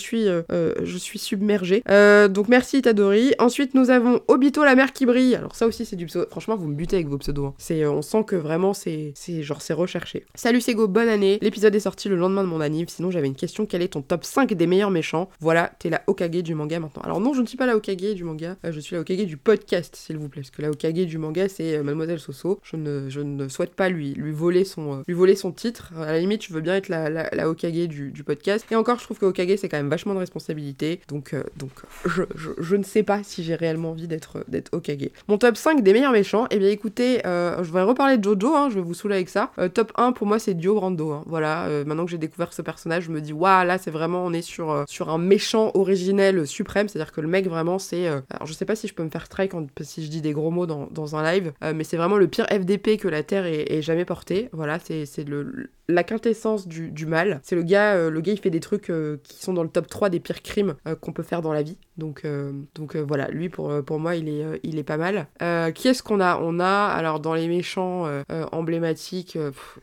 submergée. donc merci Itadori. Ensuite nous avons Obito la mer qui brille. Alors ça aussi c'est du pseudo. Franchement vous me butez avec vos pseudos. Hein. C'est on sent que vraiment c'est c'est genre c'est recherché. Salut Sego, bonne année. L'épisode est sorti le lendemain de mon anniv. Sinon j'avais une question. Quel est ton top 5 des meilleurs méchants? Voilà, t'es la Okage du manga maintenant. Alors non, je ne suis pas la Okage du manga. je suis la Okage Du podcast, s'il vous plaît. Parce que la Okage du manga, c'est Mademoiselle Soso. Je ne, je ne souhaite pas lui, lui, voler son, lui voler son titre. À la limite, je veux bien être la, la, Okage du, du, podcast. Et encore, je trouve que Okage, c'est quand même vachement de responsabilité. Donc, donc je, je, ne sais pas si j'ai réellement envie d'être Okage. Mon top 5 des meilleurs méchants, eh bien écoutez, je vais reparler de Jojo, hein, je vais vous saouler avec ça. top 1 pour moi, c'est Dio Brando. Hein. Voilà, maintenant que j'ai découvert ce personnage, je me dis, waouh, là, c'est vraiment, on est sur, sur un méchant originel suprême. C'est-à-dire que le mec, vraiment, c'est. alors, je sais pas si je peux me faire strike si je dis des gros mots dans, un live, mais c'est vraiment le pire FDP que la Terre ait, jamais porté. Voilà, c'est le, la quintessence du, mal. C'est le gars, le gars, il fait des trucs qui sont dans le top 3 des pires crimes qu'on peut faire dans la vie. Donc, donc voilà, lui, pour, pour moi, il est, il est pas mal. qui est-ce qu'on a? On a, alors, dans les méchants emblématiques,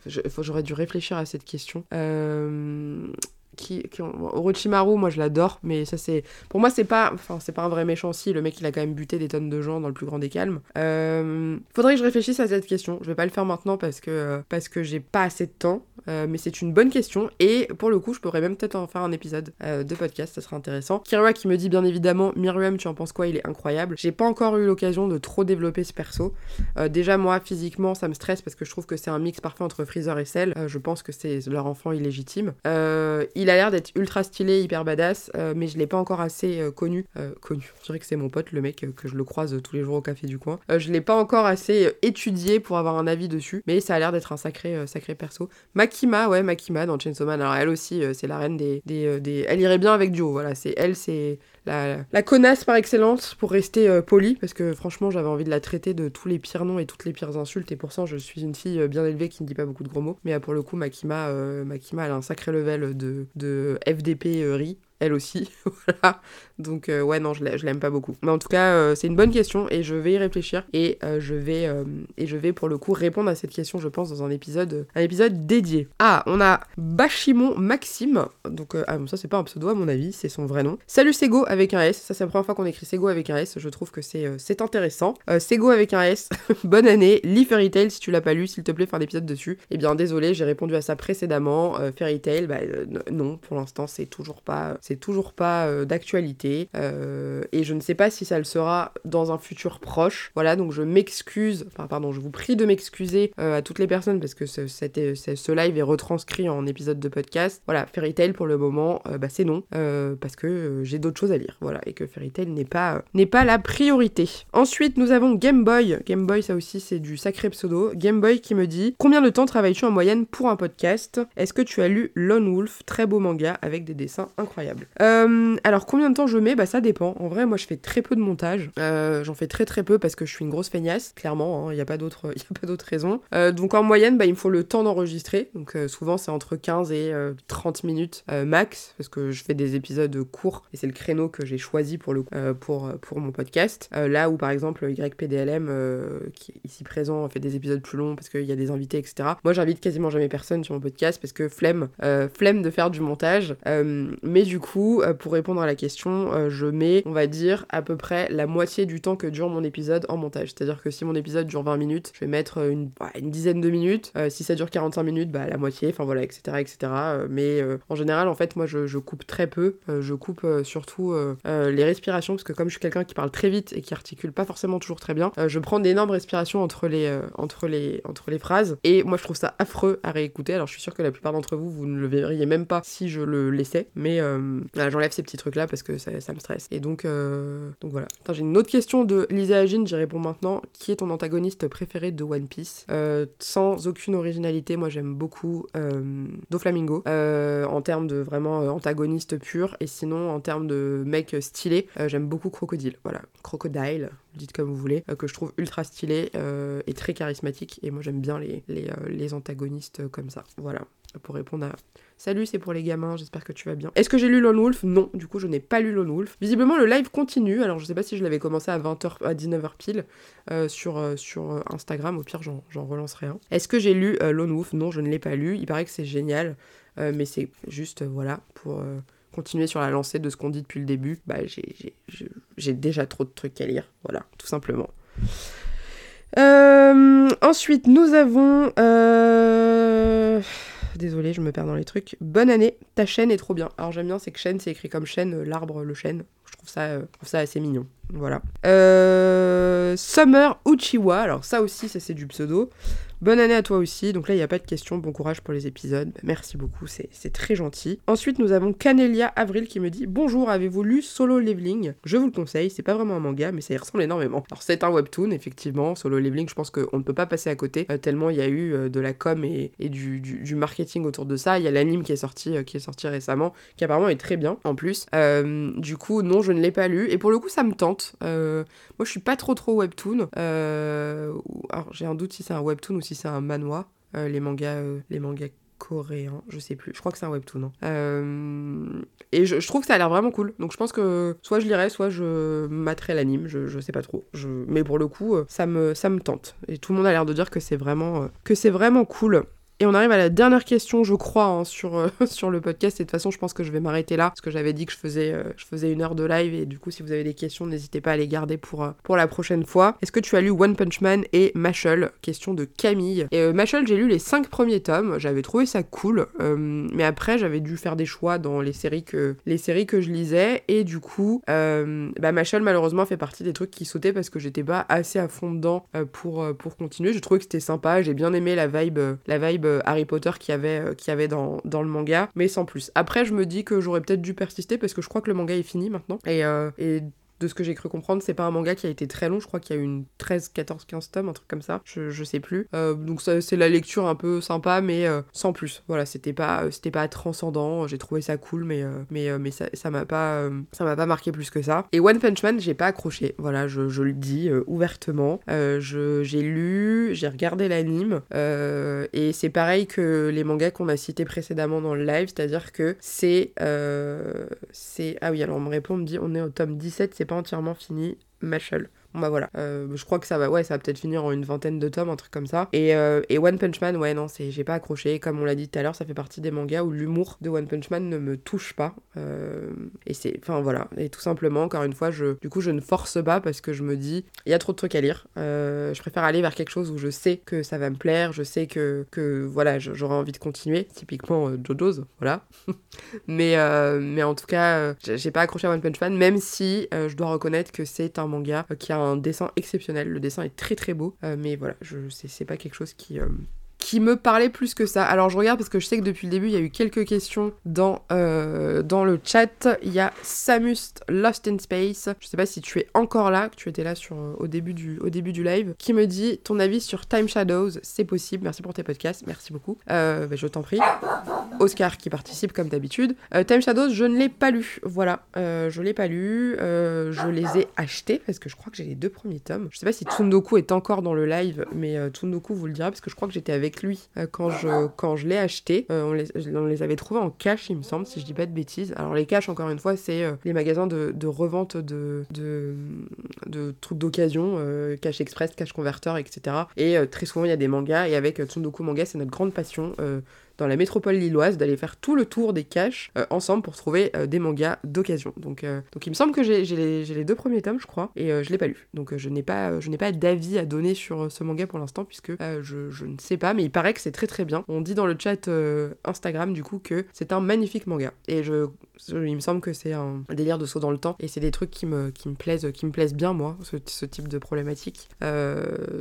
j'aurais dû réfléchir à cette question. Euh, qui, Orochimaru, moi je l'adore, mais ça c'est. Pour moi, c'est pas. Enfin, c'est pas un vrai méchant si, le mec il a quand même buté des tonnes de gens dans le plus grand des calmes. Euh, faudrait que je réfléchisse à cette question. Je vais pas le faire maintenant parce que, parce que j'ai pas assez de temps. Euh, mais c'est une bonne question et pour le coup, je pourrais même peut-être en faire un épisode euh, de podcast, ça serait intéressant. Kiriwa qui me dit bien évidemment, Miruem, tu en penses quoi? Il est incroyable. J'ai pas encore eu l'occasion de trop développer ce perso. Euh, déjà, moi, physiquement, ça me stresse parce que je trouve que c'est un mix parfait entre Freezer et Cell. je pense que c'est leur enfant illégitime. il a l'air d'être ultra stylé, hyper badass, mais je l'ai pas encore assez connu. connu, je dirais que c'est mon pote, le mec que je le croise tous les jours au café du coin. je l'ai pas encore assez étudié pour avoir un avis dessus, mais ça a l'air d'être un sacré, sacré perso. Makima, ouais, Makima dans Chainsaw Man. Alors elle aussi, euh, c'est la reine des, euh, des, Elle irait bien avec Duo, voilà. C'est elle, c'est la, connasse par excellence pour rester euh, polie, parce que franchement, j'avais envie de la traiter de tous les pires noms et toutes les pires insultes, et pour ça, je suis une fille bien élevée qui ne dit pas beaucoup de gros mots. Mais pour le coup, Makima, Makima, elle a un sacré level de, de FDP ri elle aussi. voilà. Donc euh, ouais, non, je l'aime pas beaucoup. Mais en tout cas, euh, c'est une bonne question et je vais y réfléchir et euh, je vais et je vais pour le coup répondre à cette question, je pense, dans un épisode, un épisode dédié. Ah, on a Bachimon Maxime. Donc ah ça c'est pas un pseudo à mon avis, c'est son vrai nom. Salut Sego avec un S. Ça c'est la première fois qu'on écrit Sego avec un S. Je trouve que c'est intéressant. Sego avec un S. Bonne année. Lis Fairy Tail si tu l'as pas lu, s'il te plaît, faire l'épisode dessus. Eh bien désolé, j'ai répondu à ça précédemment. Fairy Tail, bah non, pour l'instant c'est toujours pas toujours pas euh, d'actualité euh, et je ne sais pas si ça le sera dans un futur proche. Voilà, donc je m'excuse, enfin pardon, je vous prie de m'excuser euh, à toutes les personnes parce que ce, live est retranscrit en épisode de podcast. Voilà, Fairy Tail pour le moment, bah, c'est non parce que j'ai d'autres choses à lire. Voilà, et que Fairy Tail n'est pas n'est pas la priorité. Ensuite, nous avons Game Boy. Game Boy, ça aussi c'est du sacré pseudo. Game Boy qui me dit combien de temps travailles-tu en moyenne pour un podcast? Est-ce que tu as lu Lone Wolf, très beau manga avec des dessins incroyables? Euh, alors combien de temps je mets? Bah ça dépend. En vrai, moi je fais très peu de montage. Euh, j'en fais très très peu parce que je suis une grosse feignasse, clairement. Il hein, n'y a pas d'autre, a pas d'autre raison. Euh, donc en moyenne, bah il me faut le temps d'enregistrer. Donc souvent c'est entre 15 et 30 minutes max parce que je fais des épisodes courts et c'est le créneau que j'ai choisi pour mon podcast. là où par exemple YPDLM qui est ici présent fait des épisodes plus longs parce qu'il y a des invités etc. Moi j'invite quasiment jamais personne sur mon podcast parce que flemme flemme de faire du montage. mais du coup euh, pour répondre à la question, euh, je mets, on va dire, à peu près la moitié du temps que dure mon épisode en montage. C'est-à-dire que si mon épisode dure 20 minutes, je vais mettre une, une dizaine de minutes. Euh, si ça dure 45 minutes, bah la moitié, enfin voilà, etc. etc. mais en général, en fait, moi, je, coupe très peu. je coupe surtout les respirations, parce que comme je suis quelqu'un qui parle très vite et qui articule pas forcément toujours très bien, je prends d'énormes respirations entre les phrases. Et moi, je trouve ça affreux à réécouter. Alors, je suis sûre que la plupart d'entre vous, vous ne le verriez même pas si je le laissais. Mais j'enlève ces petits trucs là parce que ça, me stresse. Et donc, euh, donc voilà. J'ai une autre question de Lisa Agin, j'y réponds maintenant. Qui est ton antagoniste préféré de One Piece? Euh, Sans aucune originalité, moi j'aime beaucoup euh, Doflamingo en termes de vraiment antagoniste pur. Et sinon, en termes de mec stylé, j'aime beaucoup Crocodile. Voilà, Crocodile, dites comme vous voulez, que je trouve ultra stylé et très charismatique. Et moi j'aime bien les, les, les antagonistes comme ça. Voilà, pour répondre à Salut, c'est pour les gamins, j'espère que tu vas bien. Est-ce que j'ai lu Lone Wolf? Non, du coup, je n'ai pas lu Lone Wolf. Visiblement, le live continue, alors je sais pas si je l'avais commencé à 20h, à 19h pile euh, sur, euh, euh, Instagram, au pire, j'en relancerai un. Est-ce que j'ai lu Lone Wolf? Non, je ne l'ai pas lu, il paraît que c'est génial, mais c'est juste, voilà, pour continuer sur la lancée de ce qu'on dit depuis le début, bah j'ai déjà trop de trucs à lire, voilà, tout simplement. ensuite, nous avons... Désolée, je me perds dans les trucs. Bonne année, ta chaîne est trop bien. Alors j'aime bien, c'est que chaîne, c'est écrit comme chaîne, euh, l'arbre, le chêne. trouve ça, je trouve ça assez mignon. Voilà. Euh, Summer Uchiwa, alors ça aussi, ça c'est du pseudo. Bonne année à toi aussi. Donc là, il n'y a pas de question. Bon courage pour les épisodes. Bah, merci beaucoup, c'est très gentil. Ensuite, nous avons Canelia Avril qui me dit Bonjour, avez-vous lu Solo Leveling? Je vous le conseille. C'est pas vraiment un manga, mais ça y ressemble énormément. Alors, c'est un webtoon, effectivement. Solo Leveling, je pense qu'on ne peut pas passer à côté, euh, tellement il y a eu euh, de la com et, du, marketing autour de ça. Il y a l'anime qui est sorti qui est sorti récemment, qui apparemment est très bien en plus. du coup, non, je ne l'ai pas lu. Et pour le coup, ça me tente. moi, je suis pas trop trop webtoon. alors, j'ai un doute si c'est un webtoon ou si c'est un manhwa, euh, les mangas, euh, les mangas coréens, je sais plus. Je crois que c'est un webtoon. Hein. Euh, et je, trouve que ça a l'air vraiment cool. Donc je pense que soit je lirai, soit je materai l'anime. Je, je sais pas trop. Mais pour le coup, ça me, ça me tente. Et tout le monde a l'air de dire que c'est vraiment, que c'est vraiment cool. Et on arrive à la dernière question, je crois, hein, sur, euh, sur le podcast. Et de toute façon, je pense que je vais m'arrêter là, parce que j'avais dit que je faisais, euh, je faisais une heure de live. Et du coup, si vous avez des questions, n'hésitez pas à les garder pour, euh, pour la prochaine fois. Est-ce que tu as lu One Punch Man et Mashal? Question de Camille. Et Mashal, j'ai lu les cinq premiers tomes. J'avais trouvé ça cool. mais après, j'avais dû faire des choix dans les séries que, les séries que je lisais. Et du coup, bah, Mashal, malheureusement, fait partie des trucs qui sautaient parce que j'étais pas assez à fond dedans pour, pour continuer. Je trouvais que c'était sympa. J'ai bien aimé la vibe, la vibe euh, Harry Potter qu'il y avait, euh, dans, dans, le manga, mais sans plus. Après, je me dis que j'aurais peut-être dû persister parce que je crois que le manga est fini maintenant. Et, euh, et de ce que j'ai cru comprendre, c'est pas un manga qui a été très long. Je crois qu'il y a eu une 13, 14, 15 tomes, un truc comme ça. Je, je sais plus. Euh, donc c'est la lecture un peu sympa, mais euh, sans plus. Voilà, c'était pas, c'était pas transcendant. J'ai trouvé ça cool, mais, euh, mais, mais ça m'a pas, ça m'a pas marqué plus que ça. Et One Punch Man, j'ai pas accroché. Voilà, je, je le dis ouvertement. j'ai lu, j'ai regardé l'anime, et c'est pareil que les mangas qu'on a cités précédemment dans le live, c'est-à-dire que c'est, c'est, ah oui, alors on me répond, on me dit, on est au tome 17, c'est entièrement fini, Mashal. Bah voilà, euh, je crois que ça va, ouais, ça va peut-être finir en une vingtaine de tomes, un truc comme ça. Et, euh, et One Punch Man, ouais, non, c'est, j'ai pas accroché. Comme on l'a dit tout à l'heure, ça fait partie des mangas où l'humour de One Punch Man ne me touche pas. Euh, et c'est, enfin voilà, et tout simplement, encore une fois, je, du coup, je ne force pas parce que je me dis, il y a trop de trucs à lire. je préfère aller vers quelque chose où je sais que ça va me plaire, je sais que, que voilà, j'aurai envie de continuer. Typiquement JoJo's, voilà. mais, mais en tout cas, j'ai pas accroché à One Punch Man, même si je dois reconnaître que c'est un manga qui a un dessin exceptionnel. Le dessin est très très beau, euh, mais voilà, je c'est pas quelque chose qui, euh, qui me parlait plus que ça. Alors je regarde parce que je sais que depuis le début il y a eu quelques questions dans, euh, dans le chat. Il y a Samus Lost in Space. Je sais pas si tu es encore là, que tu étais là sur, euh, au, début du, au début du live, qui me dit ton avis sur Time Shadows, c'est possible. Merci pour tes podcasts, merci beaucoup. Euh, bah, je t'en prie. Oscar qui participe comme d'habitude. Time Shadows, je ne l'ai pas lu. Voilà, je l'ai pas lu. je les ai achetés parce que je crois que j'ai les deux premiers tomes. Je sais pas si Tsundoku est encore dans le live, mais Tsundoku vous le dira parce que je crois que j'étais avec lui euh, quand je, l'ai acheté. Euh, on, les, avait trouvés en cash, il me semble, si je dis pas de bêtises. Alors les cash, encore une fois, c'est euh, les magasins de, revente de, de, trucs d'occasion, cash express, cash converteur, etc. Et très souvent, il y a des mangas. Et avec Tsundoku Manga, c'est notre grande passion dans la métropole lilloise, d'aller faire tout le tour des caches euh, ensemble pour trouver euh, des mangas d'occasion. Donc, euh, donc il me semble que j'ai les, deux premiers tomes, je crois, et je l'ai pas lu. Donc je n'ai pas, je n'ai pas d'avis à donner sur ce manga pour l'instant, puisque je, ne sais pas, mais il paraît que c'est très très bien. On dit dans le chat Instagram, du coup, que c'est un magnifique manga. Et je il me semble que c'est un délire de saut dans le temps et c'est des trucs qui me, qui me plaisent qui me plaisent bien moi ce, type de problématique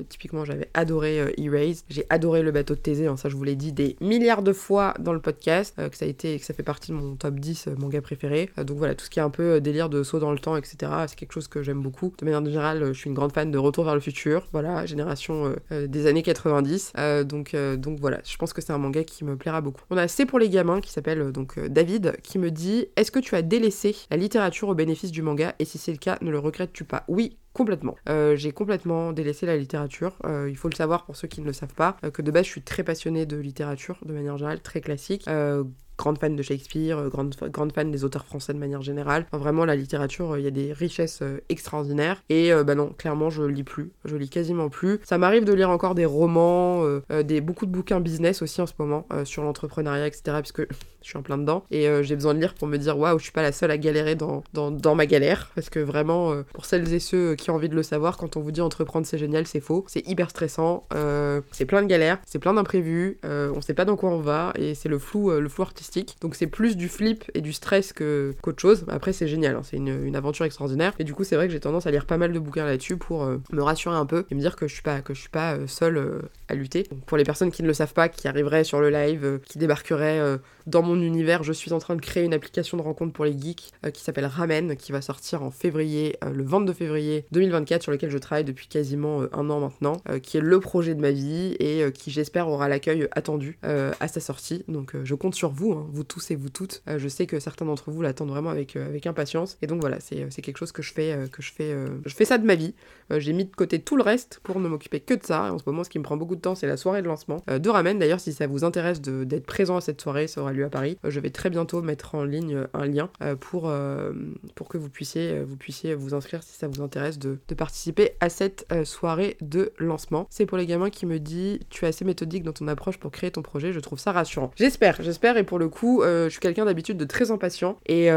typiquement j'avais adoré Erase j'ai adoré le bateau de Thésée hein, ça je vous l'ai dit des milliards de fois dans le podcast euh, que ça a été que ça fait partie de mon top 10 manga préféré donc voilà tout ce qui est un peu délire de saut dans le temps etc c'est quelque chose que j'aime beaucoup. De manière générale je suis une grande fan de Retour vers le futur. Voilà génération des années 90 donc donc voilà je pense que c'est un manga qui me plaira beaucoup. On a C'est pour les gamins qui s'appelle donc David qui me dit est-ce que tu as délaissé la littérature au bénéfice du manga? Et si c'est le cas, ne le regrettes-tu pas? Oui, Complètement. Euh, j'ai complètement délaissé la littérature. Euh, il faut le savoir pour ceux qui ne le savent pas, euh, que de base je suis très passionnée de littérature de manière générale, très classique grande fan de Shakespeare, euh, grande, grande fan des auteurs français de manière générale. vraiment, la littérature, euh, il y a des richesses euh, extraordinaires. Et bah non, clairement, je lis plus. Je lis quasiment plus. Ça m'arrive de lire encore des romans, des, beaucoup de bouquins business aussi en ce moment, sur l'entrepreneuriat, etc. Puisque je suis en plein dedans. Et j'ai besoin de lire pour me dire, waouh, je suis pas la seule à galérer dans, dans, dans ma galère. Parce que vraiment, pour celles et ceux qui ont envie de le savoir, quand on vous dit entreprendre, c'est génial, c'est faux. C'est hyper stressant. c'est plein de galères, c'est plein d'imprévus. on sait pas dans quoi on va. Et c'est le flou, le flou artistique Donc c'est plus du flip et du stress que qu'autre chose. Après c'est génial, hein. c'est une, aventure extraordinaire. Et du coup c'est vrai que j'ai tendance à lire pas mal de bouquins là-dessus pour euh, me rassurer un peu et me dire que je suis pas suis pas euh, seule euh, à lutter. Pour les personnes qui ne le savent pas, qui arriveraient sur le live, qui débarqueraient dans mon univers, je suis en train de créer une application de rencontre pour les geeks qui s'appelle Ramen, qui va sortir en février, le 22 février 2024, sur lequel je travaille depuis quasiment un an maintenant, qui est le projet de ma vie et qui j'espère aura l'accueil attendu à sa sortie. Donc je compte sur vous, hein, vous tous et vous toutes. je sais que certains d'entre vous l'attendent vraiment avec, avec impatience. Et donc voilà, c'est quelque chose que je fais, que je fais, je fais ça de ma vie. j'ai mis de côté tout le reste pour ne m'occuper que de ça. En ce moment, ce qui me prend beaucoup de temps, c'est la soirée de lancement de Ramen. D'ailleurs, si ça vous intéresse d'être présent à cette soirée, ça aura à Paris. je vais très bientôt mettre en ligne un lien pour, pour que vous puissiez, vous puissiez vous inscrire si ça vous intéresse de, de participer à cette soirée de lancement. C'est pour les gamins qui me dit tu es assez méthodique dans ton approche pour créer ton projet, je trouve ça rassurant. J'espère, j'espère, et pour le coup, je suis quelqu'un d'habitude de très impatient et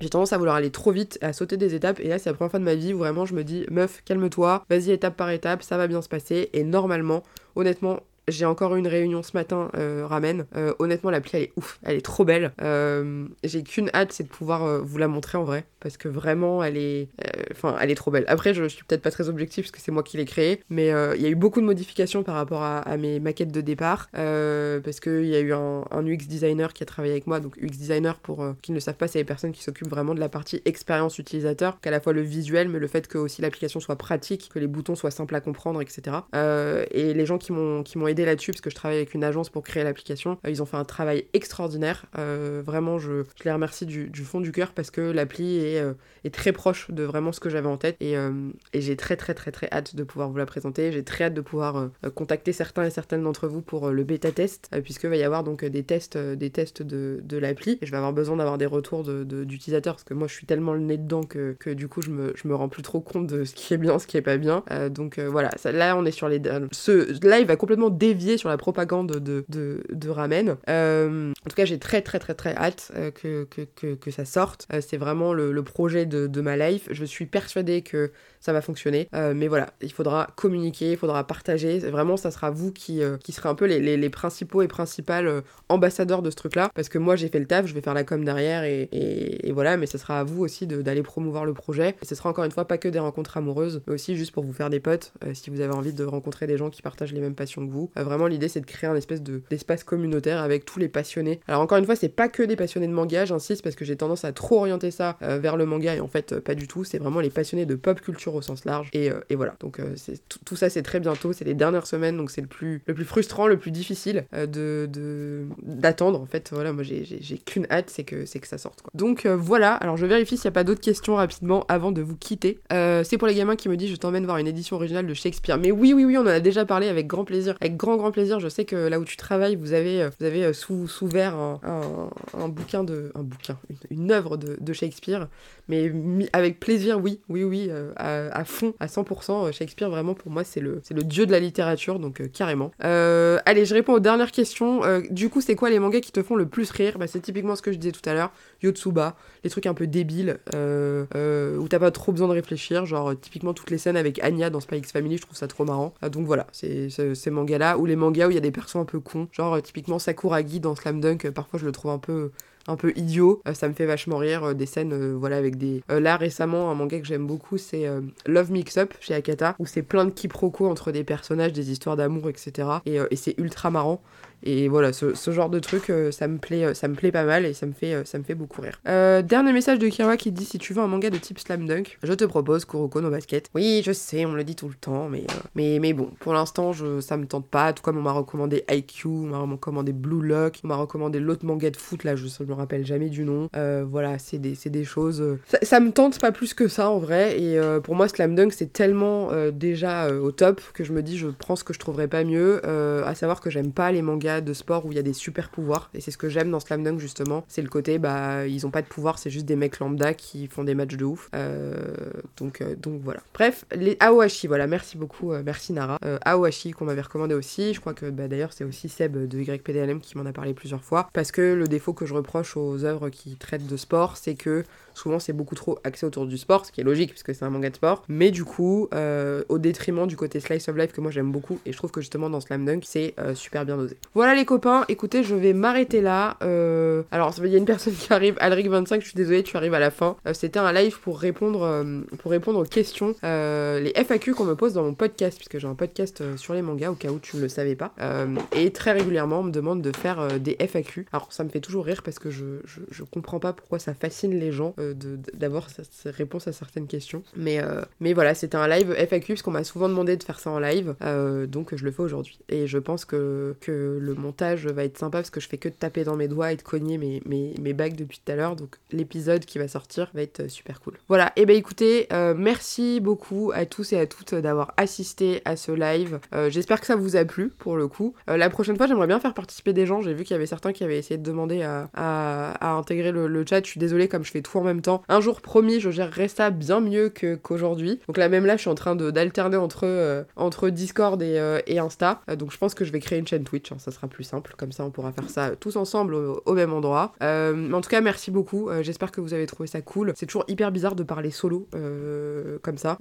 j'ai tendance à vouloir aller trop vite, à sauter des étapes, et là c'est la première fois de ma vie où vraiment je me dis meuf, calme-toi, vas-y étape par étape, ça va bien se passer, et normalement, honnêtement, j'ai encore eu une réunion ce matin, euh, Ramen. Euh, honnêtement, l'appli, elle est ouf. Elle est trop belle. Euh, j'ai qu'une hâte, c'est de pouvoir vous la montrer en vrai. Parce que vraiment, elle est... Enfin, elle est trop belle. Après, je, suis peut-être pas très objectif parce que c'est moi qui l'ai créée. Mais il y a eu beaucoup de modifications par rapport à, mes maquettes de départ. parce qu'il y a eu un, UX designer qui a travaillé avec moi. Donc, UX designer, pour qui ne le savent pas, c'est les personnes qui s'occupent vraiment de la partie expérience utilisateur. Qu'à la fois le visuel, mais le fait que aussi l'application soit pratique, que les boutons soient simples à comprendre, etc. et les gens qui m'ont aidé là-dessus parce que je travaille avec une agence pour créer l'application. Euh, ils ont fait un travail extraordinaire. Euh, vraiment, je, les remercie du, fond du cœur parce que l'appli est, euh, est, très proche de vraiment ce que j'avais en tête et, et j'ai très très très très hâte de pouvoir vous la présenter. J'ai très hâte de pouvoir contacter certains et certaines d'entre vous pour le bêta test puisque va y avoir donc des tests, des tests de, de l'appli et je vais avoir besoin d'avoir des retours d'utilisateurs de, parce que moi je suis tellement le nez dedans que, que du coup je me, je me rends plus trop compte de ce qui est bien, ce qui est pas bien. donc voilà, ça, là on est sur les... Ce live va complètement dé sur la propagande de, Ramen. Euh, en tout cas, j'ai très très très très hâte euh, que, ça sorte. Euh, c'est vraiment le, projet de, ma life. Je suis persuadée que ça va fonctionner. mais voilà, il faudra communiquer, il faudra partager. Vraiment, ça sera vous qui, qui serez un peu les, principaux et principales ambassadeurs de ce truc-là. Parce que moi, j'ai fait le taf, je vais faire la com derrière et, et, voilà, mais ce sera à vous aussi d'aller promouvoir le projet. Et ce sera encore une fois pas que des rencontres amoureuses, mais aussi juste pour vous faire des potes, si vous avez envie de rencontrer des gens qui partagent les mêmes passions que vous vraiment, l'idée, c'est de créer un espèce d'espace communautaire avec tous les passionnés. Alors, encore une fois, c'est pas que des passionnés de manga, j'insiste, parce que j'ai tendance à trop orienter ça euh, vers le manga, et en fait, euh, pas du tout. C'est vraiment les passionnés de pop culture au sens large. Et, euh, et voilà. Donc, tout ça, c'est très bientôt. C'est les dernières semaines, donc c'est le plus, le plus frustrant, le plus difficile de d'attendre. en fait, voilà, moi, j'ai qu'une hâte, c'est que, que ça sorte. Quoi. Donc, voilà. Alors, je vérifie s'il n'y a pas d'autres questions rapidement avant de vous quitter. c'est pour les gamins qui me disent, je t'emmène voir une édition originale de Shakespeare. Mais oui, oui, oui, on en a déjà parlé avec grand plaisir. Grand, grand plaisir. Je sais que là où tu travailles, vous avez, euh, vous avez euh, sous, verre un, bouquin de. Un bouquin, une, œuvre de, Shakespeare. Mais avec plaisir, oui, oui, oui, euh, à, fond, à 100%. Shakespeare, vraiment, pour moi, c'est le, le dieu de la littérature, donc carrément. allez, je réponds aux dernières questions. du coup, c'est quoi les mangas qui te font le plus rire? Bah, C'est typiquement ce que je disais tout à l'heure. Yotsuba, les trucs un peu débiles, où t'as pas trop besoin de réfléchir. Genre, typiquement, toutes les scènes avec Anya dans Spy Family, je trouve ça trop marrant. donc voilà, c'est ces ou les mangas où il y a des persos un peu cons. Genre, euh, typiquement Sakuragi dans Slam Dunk, euh, parfois je le trouve un peu un peu idiot. Euh, ça me fait vachement rire. des scènes, voilà, avec des. là, récemment, un manga que j'aime beaucoup, c'est Love Mix Up chez Akata, où c'est plein de quiproquos entre des personnages, des histoires d'amour, etc. Et, et c'est ultra marrant. Et voilà, ce, genre de truc, euh, ça, me plaît, euh, ça me plaît pas mal et ça me fait, euh, ça me fait beaucoup rire. dernier message de Kira qui dit si tu veux un manga de type slam dunk, je te propose Kuroko no Basket. Oui, je sais, on le dit tout le temps, mais, mais, mais bon, pour l'instant, je, ça me tente pas. Tout comme on m'a recommandé IQ, on m'a recommandé Blue Lock, on m'a recommandé l'autre manga de foot, là, je, me rappelle jamais du nom. voilà, c'est des, des, choses. Ça, me tente pas plus que ça en vrai. Et pour moi, Slam Dunk, c'est tellement déjà au top que je me dis, je prends ce que je trouverais pas mieux. à savoir que j'aime pas les mangas de sport où il y a des super pouvoirs. Et c'est ce que j'aime dans Slam Dunk justement. C'est le côté, bah, ils ont pas de pouvoir, c'est juste des mecs lambda qui font des matchs de ouf. Euh, donc, euh, donc voilà. Bref, les Aohashi, voilà, merci beaucoup, euh, merci Nara. Aohashi qu'on m'avait recommandé aussi. Je crois que bah, d'ailleurs c'est aussi Seb de YPDLM qui m'en a parlé plusieurs fois. Parce que le défaut que je reproche aux œuvres qui traitent de sport, c'est que souvent c'est beaucoup trop axé autour du sport, ce qui est logique puisque c'est un manga de sport, mais du coup, euh, au détriment du côté slice of life que moi j'aime beaucoup, et je trouve que justement dans Slam Dunk, c'est euh, super bien dosé. Voilà les copains, écoutez, je vais m'arrêter là. Euh, alors, il y a une personne qui arrive, Alric25, je suis désolée, tu arrives à la fin. C'était un live pour répondre, pour répondre aux questions, les FAQ qu'on me pose dans mon podcast, puisque j'ai un podcast sur les mangas, au cas où tu ne le savais pas. et très régulièrement, on me demande de faire des FAQ. Alors, ça me fait toujours rire parce que je, je, je comprends pas pourquoi ça fascine les gens d'avoir ces réponses à certaines questions. Mais, euh, mais voilà, c'était un live FAQ parce qu'on m'a souvent demandé de faire ça en live, euh, donc je le fais aujourd'hui. Et je pense que, que le montage va être sympa parce que je fais que de taper dans mes doigts et de cogner mes, mes, mes bagues depuis tout à l'heure, donc l'épisode qui va sortir va être super cool. Voilà, et ben écoutez, euh, merci beaucoup à tous et à toutes d'avoir assisté à ce live. J'espère que ça vous a plu pour le coup. la prochaine fois, j'aimerais bien faire participer des gens. J'ai vu qu'il y avait certains qui avaient essayé de demander à, à, intégrer le, le, chat. Je suis désolée, comme je fais tout en même temps. Un jour promis, je gérerai ça bien mieux qu'aujourd'hui. donc là, même là, je suis en train d'alterner entre, euh, entre Discord et, euh, Insta. Euh, donc je pense que je vais créer une chaîne Twitch, hein, ça sera plus simple. Comme ça, on pourra faire ça tous ensemble au, même endroit. en tout cas, merci beaucoup. J'espère que vous avez trouvé ça cool. C'est toujours hyper bizarre de parler solo comme ça.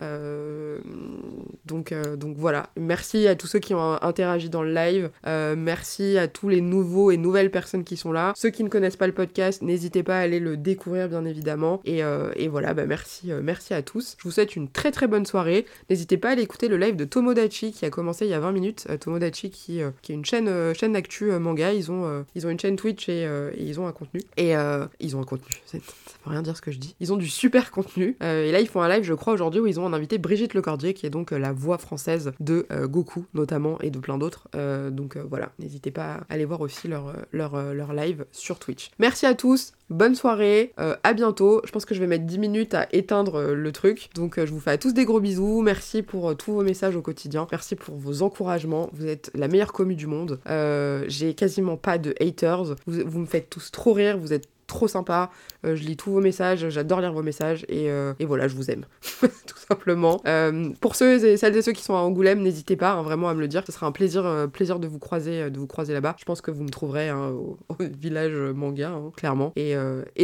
donc, donc voilà. Merci à tous ceux qui ont interagi dans le live. merci à tous les nouveaux et nouvelles personnes qui sont là. Ceux qui ne connaissent pas le podcast, n'hésitez pas à aller le découvrir, bien évidemment. Et, et voilà, bah merci, merci à tous. Je vous souhaite une très très bonne soirée. N'hésitez pas à aller écouter le live de Tomodachi qui a commencé il y a 20 minutes. Euh, Tomodachi qui, euh, qui est une chaîne, euh, chaîne d'actu manga. Ils ont, ils ont une chaîne Twitch et, ils ont un contenu. Et ils ont un contenu. Ça veut rien dire ce que je dis. Ils ont du super contenu. et là, ils font un live, je crois, aujourd'hui où ils ont un invité Brigitte Lecordier qui est donc la voix française de Goku notamment et de plein d'autres. donc voilà, n'hésitez pas à aller voir aussi leur, leur, leur live sur Twitch. Merci à tous. Bonne soirée, à bientôt. Je pense que je vais mettre 10 minutes à éteindre le truc. Donc euh, je vous fais à tous des gros bisous. Merci pour euh, tous vos messages au quotidien. Merci pour vos encouragements. Vous êtes la meilleure commu du monde. Euh, j'ai quasiment pas de haters. Vous me faites tous trop rire. Vous êtes trop sympa. Euh, je lis tous vos messages, j'adore lire vos messages et, euh, voilà, je vous aime, tout simplement. Euh, pour ceux et celles et ceux qui sont à Angoulême, n'hésitez pas hein, vraiment à me le dire. Ce sera un plaisir, plaisir de vous croiser, de croiser là-bas. Je pense que vous me trouverez hein, au, village manga, hein, clairement. Et,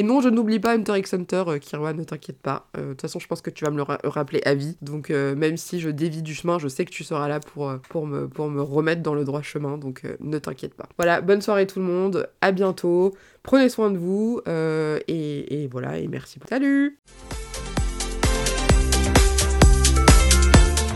non, je n'oublie pas Hunter x Hunter, Kirwa, ne t'inquiète pas. De toute façon, je pense que tu vas me le rappeler à vie. Donc même si je dévie du chemin, je sais que tu seras là pour, pour, me, pour me remettre dans le droit chemin. Donc ne t'inquiète pas. Voilà, bonne soirée tout le monde. À bientôt. Prenez soin de vous euh, et, et voilà, et merci. Salut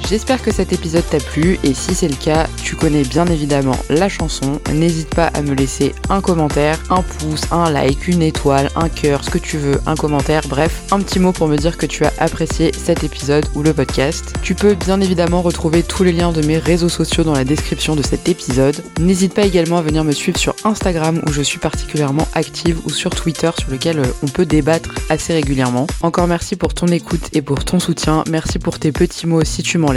J'espère que cet épisode t'a plu et si c'est le cas, tu connais bien évidemment la chanson. N'hésite pas à me laisser un commentaire, un pouce, un like, une étoile, un cœur, ce que tu veux, un commentaire, bref, un petit mot pour me dire que tu as apprécié cet épisode ou le podcast. Tu peux bien évidemment retrouver tous les liens de mes réseaux sociaux dans la description de cet épisode. N'hésite pas également à venir me suivre sur Instagram où je suis particulièrement active ou sur Twitter sur lequel euh, on peut débattre assez régulièrement. Encore merci pour ton écoute et pour ton soutien. Merci pour tes petits mots si tu m'en